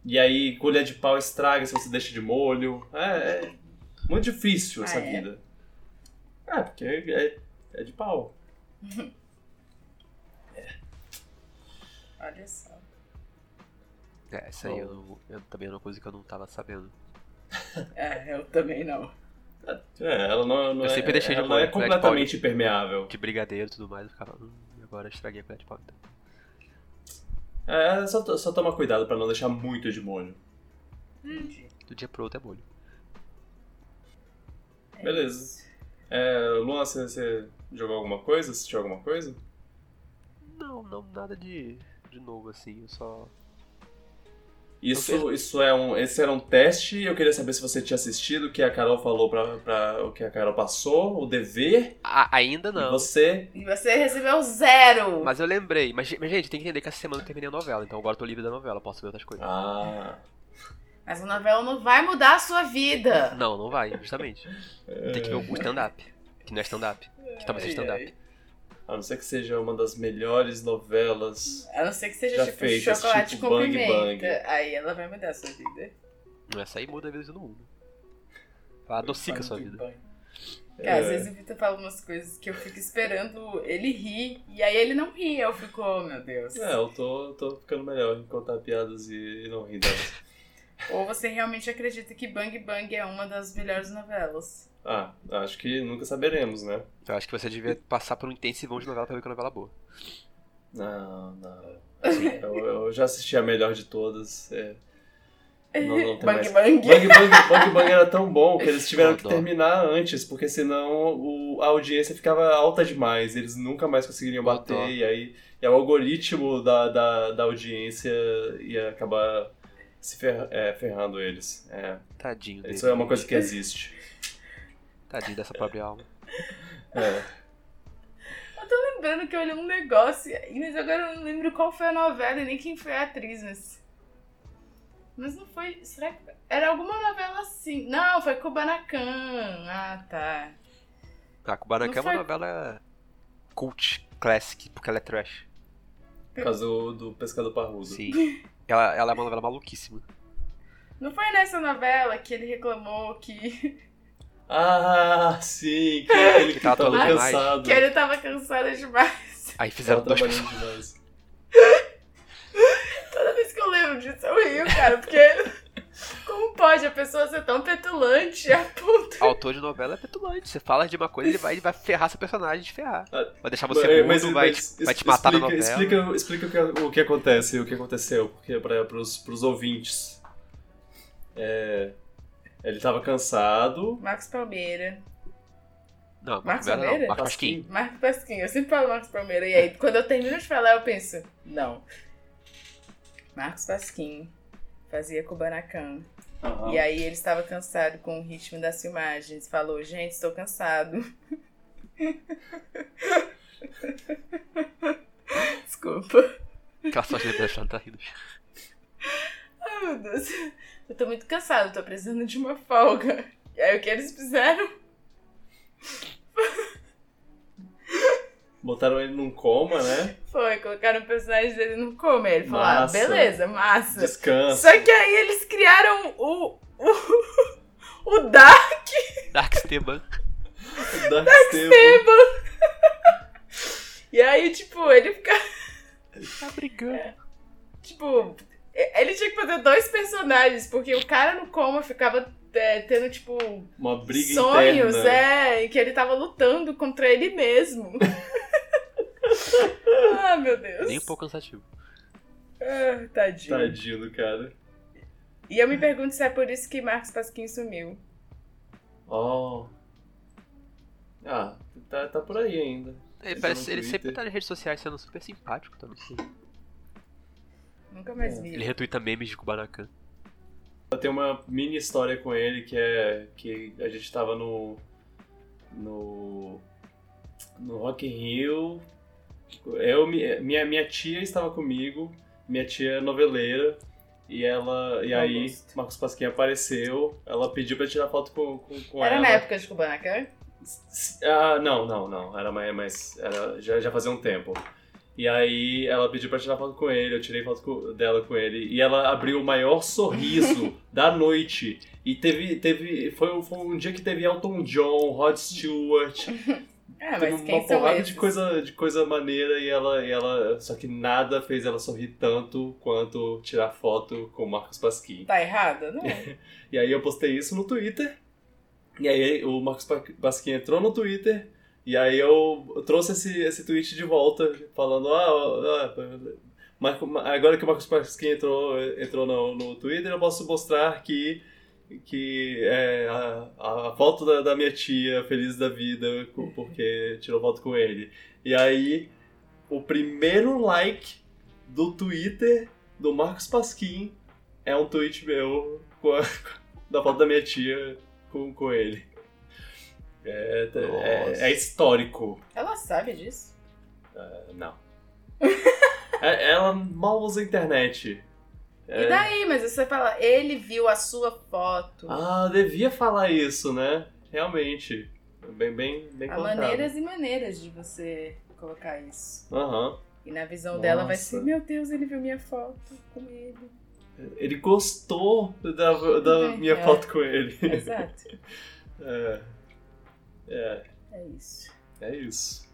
E aí colher de pau estraga se você deixa de molho. É, é muito difícil essa Ah, é? vida. É, porque é, é de pau. Olha só. É, isso aí eu, não- eu também é uma coisa que eu não tava sabendo. É, eu também não. É, ela não, não Eu é, sempre deixei de ela não é molho colher de pau completamente impermeável. De brigadeiro e tudo mais, eu ficava, hum, agora estraguei a colher de pau. Então. É, só, to- só toma cuidado pra não deixar muito de molho. Entendi. Do dia pro outro é molho. É Beleza. isso. É, Luan, você, você jogou alguma coisa? Assistiu alguma coisa? Não, não, nada de, de novo assim, eu só. Isso, isso é um, esse era um teste. Eu queria saber se você tinha assistido o que a Carol falou pra, pra o que a Carol passou, o dever. Ah, ainda E não. você. E você recebeu zero! Mas eu lembrei. Mas, mas, gente, tem que entender que essa semana eu terminei a novela, então agora eu tô livre da novela, posso ver outras coisas. Ah. Mas a novela não vai mudar a sua vida. Não, não vai, justamente. Tem que ver o stand-up. Que não é stand-up. Que talvez seja Ai, stand-up. A não ser que seja uma das melhores novelas. A não ser que seja Já tipo feitas, chocolate tipo com Bang pimenta. Bang. Aí ela vai mudar a sua vida. Essa aí muda a vida de todo mundo. Ela adocica a sua vida. Cara, É. às vezes o Vitor fala umas coisas que eu fico esperando ele rir. E aí ele não ri. Eu fico, oh meu Deus. É, eu tô, tô ficando melhor em contar piadas e, e não rir delas. Ou você realmente acredita que Bang Bang é uma das melhores novelas? Ah, acho que nunca saberemos, né? Eu acho que você devia passar por um intensivão de novela pra ver que é uma novela boa. Não, não. Eu, eu já assisti a melhor de todas. é. Não, não tem Bang mais. Bang. Bang Bang, Bang Bang era tão bom que eles tiveram que terminar antes, porque senão o, a audiência ficava alta demais, eles nunca mais conseguiriam bater, e aí e o algoritmo da, da, da audiência ia acabar se ferra- é, ferrando eles. É, Tadinho dele. isso é uma coisa que existe. Tadinho dessa pobre alma. É. lembrando que eu olhei um negócio, e- mas agora eu não lembro qual foi a novela e nem quem foi a atriz, mas. Mas não foi. Será que. Era alguma novela assim. Não, foi Kubanacan. Ah, tá. A Kubanacan é Não uma foi- novela cult, classic, porque ela é trash. Por causa do, do Pescador Parrudo. Sim. Ela, ela é uma novela maluquíssima. Não foi nessa novela que ele reclamou que, Ah, sim, que é aquele que, Que tava tava cansado. que ele tava cansado demais. Aí fizeram dois demais. Toda vez que eu lembro disso eu rio, cara, porque. Como pode a pessoa ser tão petulante a ponto. Autor de novela é petulante. Você fala de uma coisa, ele vai, ele vai ferrar seu personagem de ferrar. Ah, Vai deixar você É, mudo, vai, te- vai te matar na novela. Explica, explica o, que, o que acontece, o que aconteceu, porque para pros, pros ouvintes. É, ele tava cansado. Marcos Palmeira. Não, Marcos Marcos Palmeira não. Marcos Pasquim. Marcos Pasquim, eu sempre falo Marcos Palmeira. E aí, quando eu termino de falar, eu penso, não. Marcos Pasquim fazia Kubanacan. Aham. E aí ele estava cansado com o ritmo das filmagens. Falou, gente, estou cansado. Desculpa. Só de tá rindo. Ai, meu Deus. Eu tô muito cansado, tô precisando de uma folga. E aí o que eles fizeram? Botaram ele num coma, né? Foi, colocaram o personagem dele no coma. Aí Ele falou, ah, beleza, massa. Descansa. Só que aí eles criaram o. o. o Dark Dark Esteban. Dark Esteban. E aí, tipo, ele fica. Tá brigando. Tipo, ele tinha que fazer dois personagens, porque o cara no coma ficava é, tendo, tipo, Uma briga sonhos, interna. é, em que ele tava lutando contra ele mesmo. ah, meu Deus. Nem um pouco cansativo. Ah, tadinho. Tadinho do cara. E eu me pergunto se é por isso que Marcos Pasquim sumiu. Oh. Ah, tá, tá por aí ainda. Ele, parece, ele sempre tá nas redes sociais sendo super simpático, tá? Não sei. Nunca mais É. vi. Ele retuita memes de Kubanacan. Tem uma mini história com ele que é que a gente tava no no no Rock in Rio. Eu mi- minha minha tia estava comigo, minha tia é noveleira e ela e aí Augusto. Marcos Pasquim apareceu, ela pediu pra tirar foto com, com, com Era ela. na época de Kubanacan? Ah, não, não, não. Era mais. mais era, já, já fazia um tempo. E aí ela pediu pra tirar foto com ele, eu tirei foto com- dela com ele. E ela abriu o maior sorriso da noite. E teve. teve foi, foi um dia que teve Elton John, Rod Stewart. Ah, teve uma porrada de coisa, de coisa maneira e ela, e ela. Só que nada fez ela sorrir tanto quanto tirar foto com o Marcos Pasquim. Tá errada? Não. E aí eu postei isso no Twitter. E aí o Marcos Pa- Pasquim entrou no Twitter. E aí eu trouxe esse, esse tweet de volta, falando, ah, Marco- agora que o Marcos Pasquim entrou, entrou no, no Twitter, eu posso mostrar que, que é, a, a foto da, da minha tia, feliz da vida, porque tirou foto com ele. E aí, o primeiro like do Twitter do Marcos Pasquim é um tweet meu a- da foto da minha tia com, com ele. É, é- Nossa. é histórico. Ela sabe disso? É, não. É- ela mal usa a internet. É. E daí? Mas você fala, ele viu a sua foto. Ah, devia falar isso, né? Realmente. Bem, bem, bem Há colocado. maneiras e maneiras de você colocar isso. Aham. E na visão dela vai Nossa. ser, meu Deus, ele viu minha foto com ele. Ele gostou da, da É, minha é. foto com ele. Exato. É. É, É isso. é isso.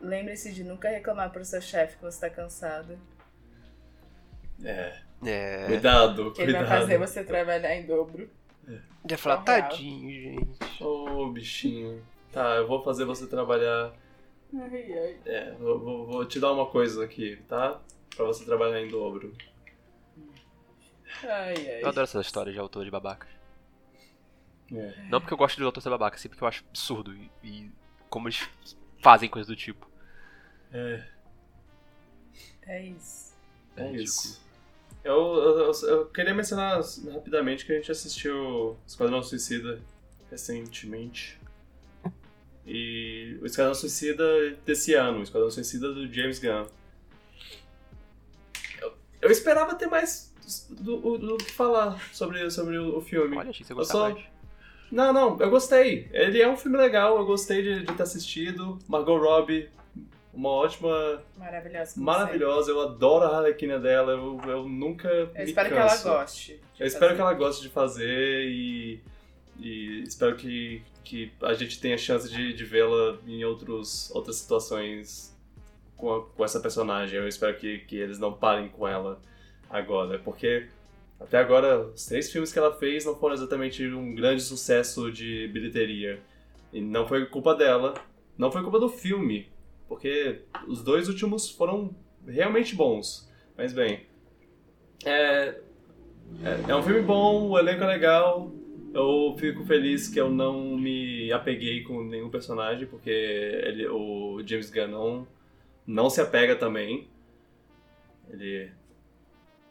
Lembre-se de nunca reclamar pro seu chefe que você tá cansado. É. É. Cuidado, Que ele vai cuidado. fazer você trabalhar em dobro. Já falar, Real. tadinho, gente. Ô, bichinho. Tá, eu vou fazer você trabalhar. Ai, ai. É, vou, vou- vou te dar uma coisa aqui, tá? Pra você trabalhar em dobro. Ai, ai. Eu adoro essas histórias de autores babacas. É. Não porque eu gosto de autor ser babaca, sim porque eu acho absurdo e, e como eles fazem coisas do tipo. É, É isso. É é isso. Eu, eu, eu- queria mencionar rapidamente que a gente assistiu Esquadrão Suicida recentemente. E o Esquadrão Suicida desse ano, o Esquadrão Suicida do James Gunn. Eu, eu esperava ter mais do, do- do que falar sobre, sobre o filme. Olha, achei que você Eu só- mais. Não, não, eu gostei. Ele é um filme legal, eu gostei de, de ter assistido. Margot Robbie, uma ótima, Maravilhosa. maravilhosa. Eu adoro a Harlequina dela, eu, eu nunca. Eu espero que canso. ela goste. Eu espero fazer. que ela goste de fazer e, e espero que, que a gente tenha chance de, de vê-la em outros, outras situações com, a- com essa personagem. Eu espero que, que eles não parem com ela agora, porque até agora os três filmes que ela fez não foram exatamente um grande sucesso de bilheteria. E não foi culpa dela, não foi culpa do filme, porque os dois últimos foram realmente bons. Mas bem, é, é, é um filme bom, o elenco é legal. Eu fico feliz que eu não me apeguei com nenhum personagem, porque ele, o James Gunn não, não se apega também. Ele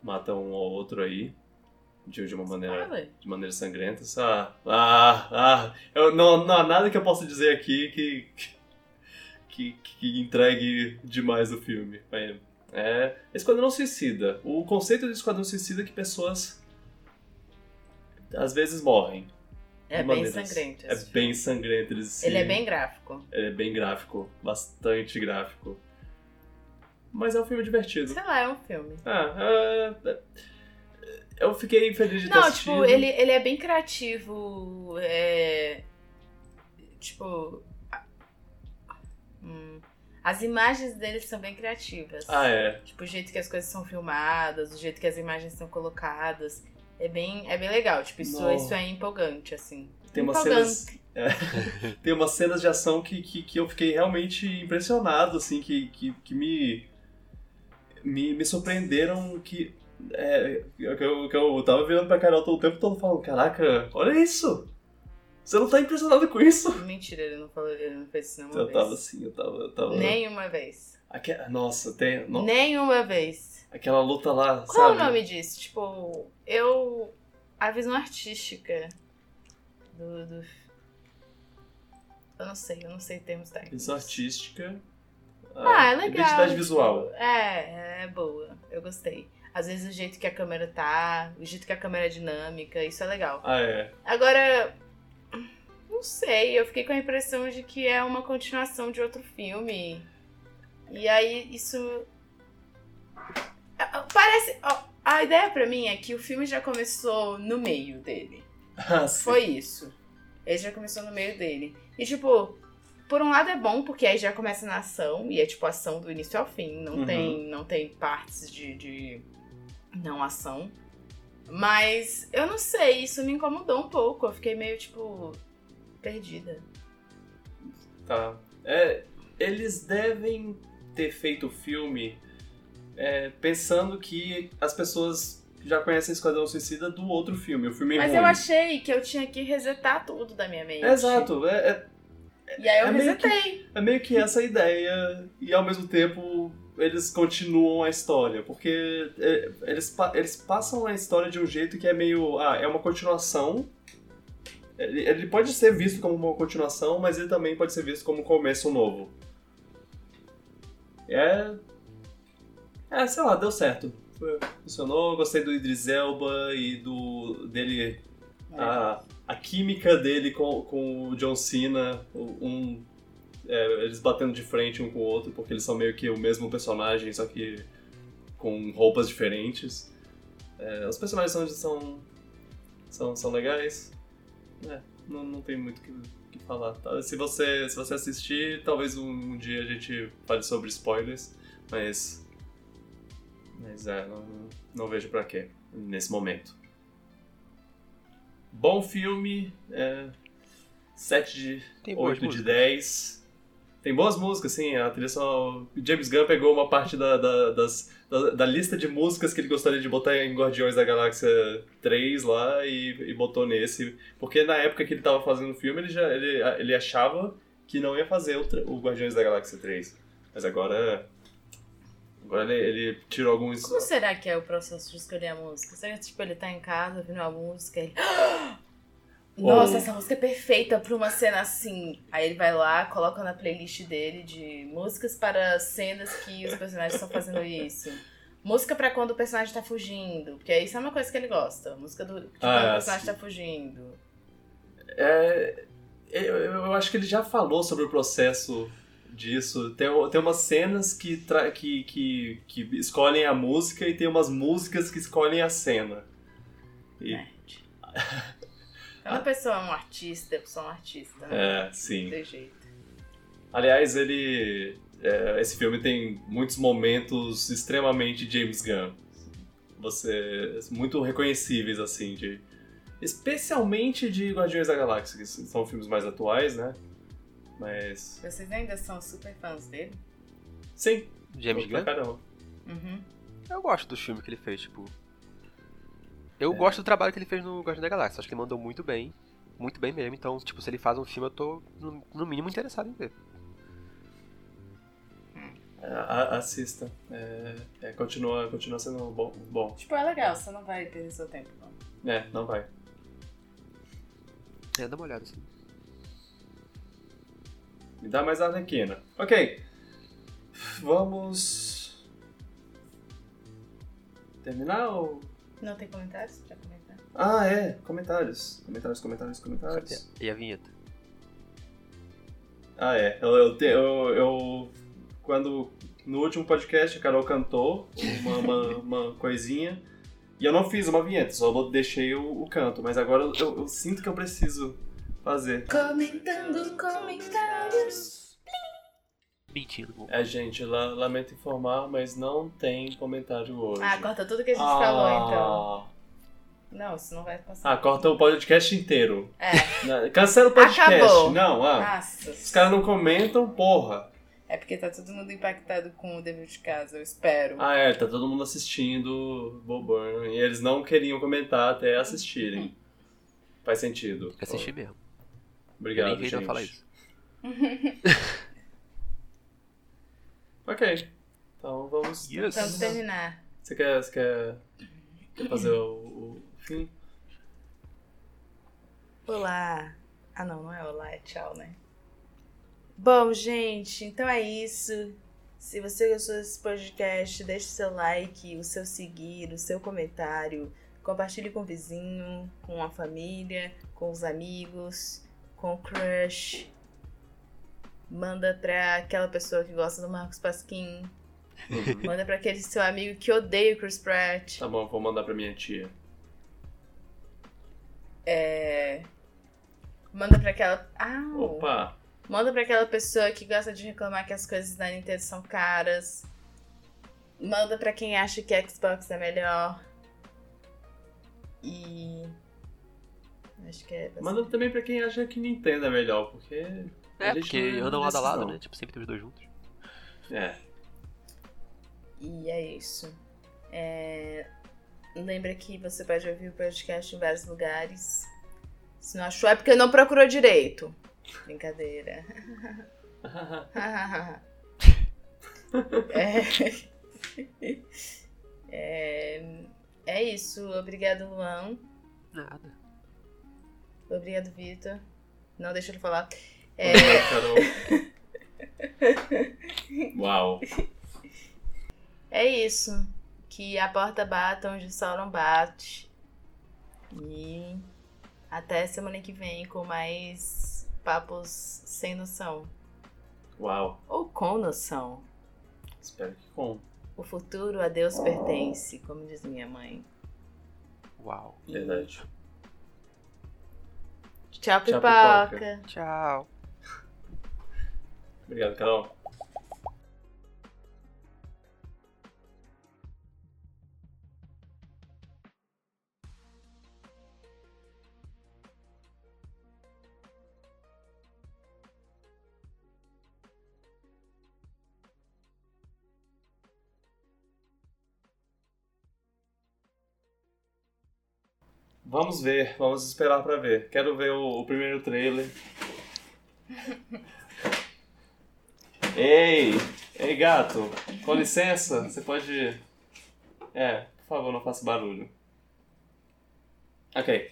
mata um ou outro aí, de, de uma maneira Spoiler. de maneira sangrenta. Ah, ah, ah. Eu, não, não há nada que eu possa dizer aqui que, que, que entregue demais o filme. É, é Esquadrão Suicida. O conceito de Esquadrão Suicida é que pessoas às vezes morrem. É bem sangrento. É filme. bem sangrento. Eles se- Ele é bem gráfico. ele é bem gráfico. Bastante gráfico. Mas é um filme divertido. Sei lá, é um filme. Ah, é, é, eu fiquei feliz de ter Não, assistido. tipo, ele, ele é bem criativo. É. Tipo. a- hum, as imagens dele são bem criativas. Ah, é. Tipo, o jeito que as coisas são filmadas, o jeito que as imagens são colocadas. É bem, é bem legal. Tipo, isso, Não. isso é empolgante, assim. Tem umas cenas. é, tem umas cenas de ação que, que, que eu fiquei realmente impressionado, assim, que, que, que me, me. me surpreenderam que. É, que, eu, que eu tava virando pra Carol todo o tempo todo falando, caraca, olha isso! Você não tá impressionado com isso? Mentira, ele não falou, ele não fez isso nenhuma Eu vez. tava assim, eu tava. Eu tava Nenhuma vez. Aque- Nossa, tem. no- Nenhuma vez. Aquela luta lá, Qual sabe? é o nome disso? Tipo, eu. A visão artística do. do... Eu não sei, eu não sei termos técnicos. Visão artística. Ah, é legal. Identidade tipo, visual. É, é boa. Eu gostei. Às vezes o jeito que a câmera tá, o jeito que a câmera é dinâmica, isso é legal. Ah, é. Agora, não sei, eu fiquei com a impressão de que é uma continuação de outro filme. E aí isso. Parece. ó, A ideia pra mim é que o filme já começou no meio dele. Ah, sim. Foi isso. Ele já começou no meio dele. E tipo, por um lado é bom, porque aí já começa na ação, e é tipo ação do início ao fim. Não, Uhum. tem, não tem partes de, de não ação. Mas eu não sei, isso me incomodou um pouco. Eu fiquei meio, tipo, perdida. Tá. É, eles devem ter feito o filme é, pensando que as pessoas já conhecem Esquadrão Suicida do outro filme, o filme Mas ruim. eu achei que eu tinha que resetar tudo da minha mente. Exato, é, é- E aí eu É meio que- resetei. é meio que essa ideia, e ao mesmo tempo eles continuam a história, porque é, eles, eles passam a história de um jeito que é meio. Ah, é uma continuação. Ele, ele pode ser visto como uma continuação, mas ele também pode ser visto como um começo novo. É. É, sei lá, deu certo. Funcionou, gostei do Idris Elba e do dele a, a química dele com, com o John Cena, um, é, eles batendo de frente um com o outro, porque eles são meio que o mesmo personagem, só que com roupas diferentes. É, os personagens são, são, são, são legais. É, não, não tem muito o que, que falar. tá? Se, você, se você assistir, talvez um, um dia a gente fale sobre spoilers, mas. Mas é, não, não vejo pra quê nesse momento. Bom filme, é, 7 de Tem boas 8 de músicas. 10. Tem boas músicas, sim. A trilha sonora. James Gunn pegou uma parte da, da, das, da, da lista de músicas que ele gostaria de botar em Guardiões da Galáxia 3 lá e, e botou nesse. Porque na época que ele tava fazendo o filme, ele, já, ele, ele achava que não ia fazer o, o Guardiões da Galáxia 3. Mas agora. Agora ele, ele tirou alguns. Como será que é o processo de escolher a música? Será que tipo, ele tá em casa ouvindo uma música e ele. Nossa, Ou- essa música é perfeita pra uma cena assim. Aí ele vai lá, coloca na playlist dele de músicas para cenas que os personagens estão fazendo isso. Música pra quando o personagem tá fugindo. Porque isso é uma coisa que ele gosta. Música do, de quando Ah, o personagem sim. tá fugindo. É, eu, eu acho que ele já falou sobre o processo disso. Tem, tem umas cenas que, tra- que, que, que escolhem a música e tem umas músicas que escolhem a cena. E, É. Quando a pessoa é um artista, a pessoa é um artista. né? é, sim. Não tem jeito. Aliás, ele. é, esse filme tem muitos momentos extremamente James Gunn. Você. muito reconhecíveis, assim, de. Especialmente de Guardiões da Galáxia, que são filmes mais atuais, né? Mas. Vocês ainda são super fãs dele? Sim, James Gunn? caramba. Uhum. Eu gosto dos filmes que ele fez, tipo. Eu É. gosto do trabalho que ele fez no Guardião da Galáxia. Acho que ele mandou muito bem. Muito bem mesmo. Então, tipo, se ele faz um filme, eu tô, no, no mínimo, interessado em ver. É, a- assista. É, é, continua, continua sendo bom, bom. Tipo, é legal, você não vai perder seu tempo, não. É, não vai. É, dá uma olhada assim. Me dá mais Arlequina. Ok. Vamos. Terminar ou. Não tem comentários pra comentar? Ah, é. Comentários. Comentários, comentários, comentários. E a vinheta? Ah, é. Eu, eu, te- eu, eu- Quando. No último podcast, a Carol cantou uma, uma, uma coisinha. E eu não fiz uma vinheta, só deixei o, o canto. Mas agora eu, eu sinto que eu preciso fazer. Comentando comentários. Mentindo. bom. É, gente, la- lamento informar, mas não tem comentário hoje. Ah, corta tudo que a gente Ah. falou, então. Não, isso não vai passar. Ah, corta o podcast inteiro. É. Cancela o podcast. Acabou. Não, ah. Nossa. Os caras não comentam, porra. É porque tá todo mundo impactado com o dever de casa, eu espero. Ah, é, tá todo mundo assistindo Boburn. E eles não queriam comentar até assistirem. Faz sentido. Assistir mesmo. Obrigado, eu nem gente. falar isso. Ok. Então vamos. Yes. Vamos terminar. Você quer, você quer, quer fazer o, o fim? Olá. Ah, não, não é olá, é tchau, né? Bom, gente, então é isso. Se você gostou desse podcast, deixe seu like, o seu seguir, o seu comentário. Compartilhe com o vizinho, com a família, com os amigos, com o crush. Manda pra aquela pessoa que gosta do Marcos Pasquim. Manda pra aquele seu amigo que odeia o Chris Pratt. Tá bom, vou mandar pra minha tia. É... Manda pra aquela. Ah! Opa! Manda pra aquela pessoa que gosta de reclamar que as coisas da Nintendo são caras. Manda pra quem acha que Xbox é melhor. E. Acho que é. Manda também pra quem acha que Nintendo é melhor, porque. É, gente porque não andam lado a lado, né? Tipo, sempre tem os dois juntos. É. E é isso. É... Lembra que você pode ouvir o podcast em vários lugares. Se não achou, é porque não procurou direito. Brincadeira. é... é... é isso. Obrigado, Luan. Nada. Obrigado, Vitor. Não deixa ele falar. É... Uau. É isso. Que a porta bata onde o sol não bate. E até semana que vem com mais papos sem noção. Uau. Ou com noção. Espero que com. O futuro a Deus pertence, como diz minha mãe. Uau. Verdade. Tchau, Tchau, pipoca. pipoca. Tchau. Obrigado, Carol. Vamos ver, vamos esperar para ver. Quero ver o, o primeiro trailer. Ei! Ei, gato! Com licença, você pode. É, por favor, não faça barulho. Ok.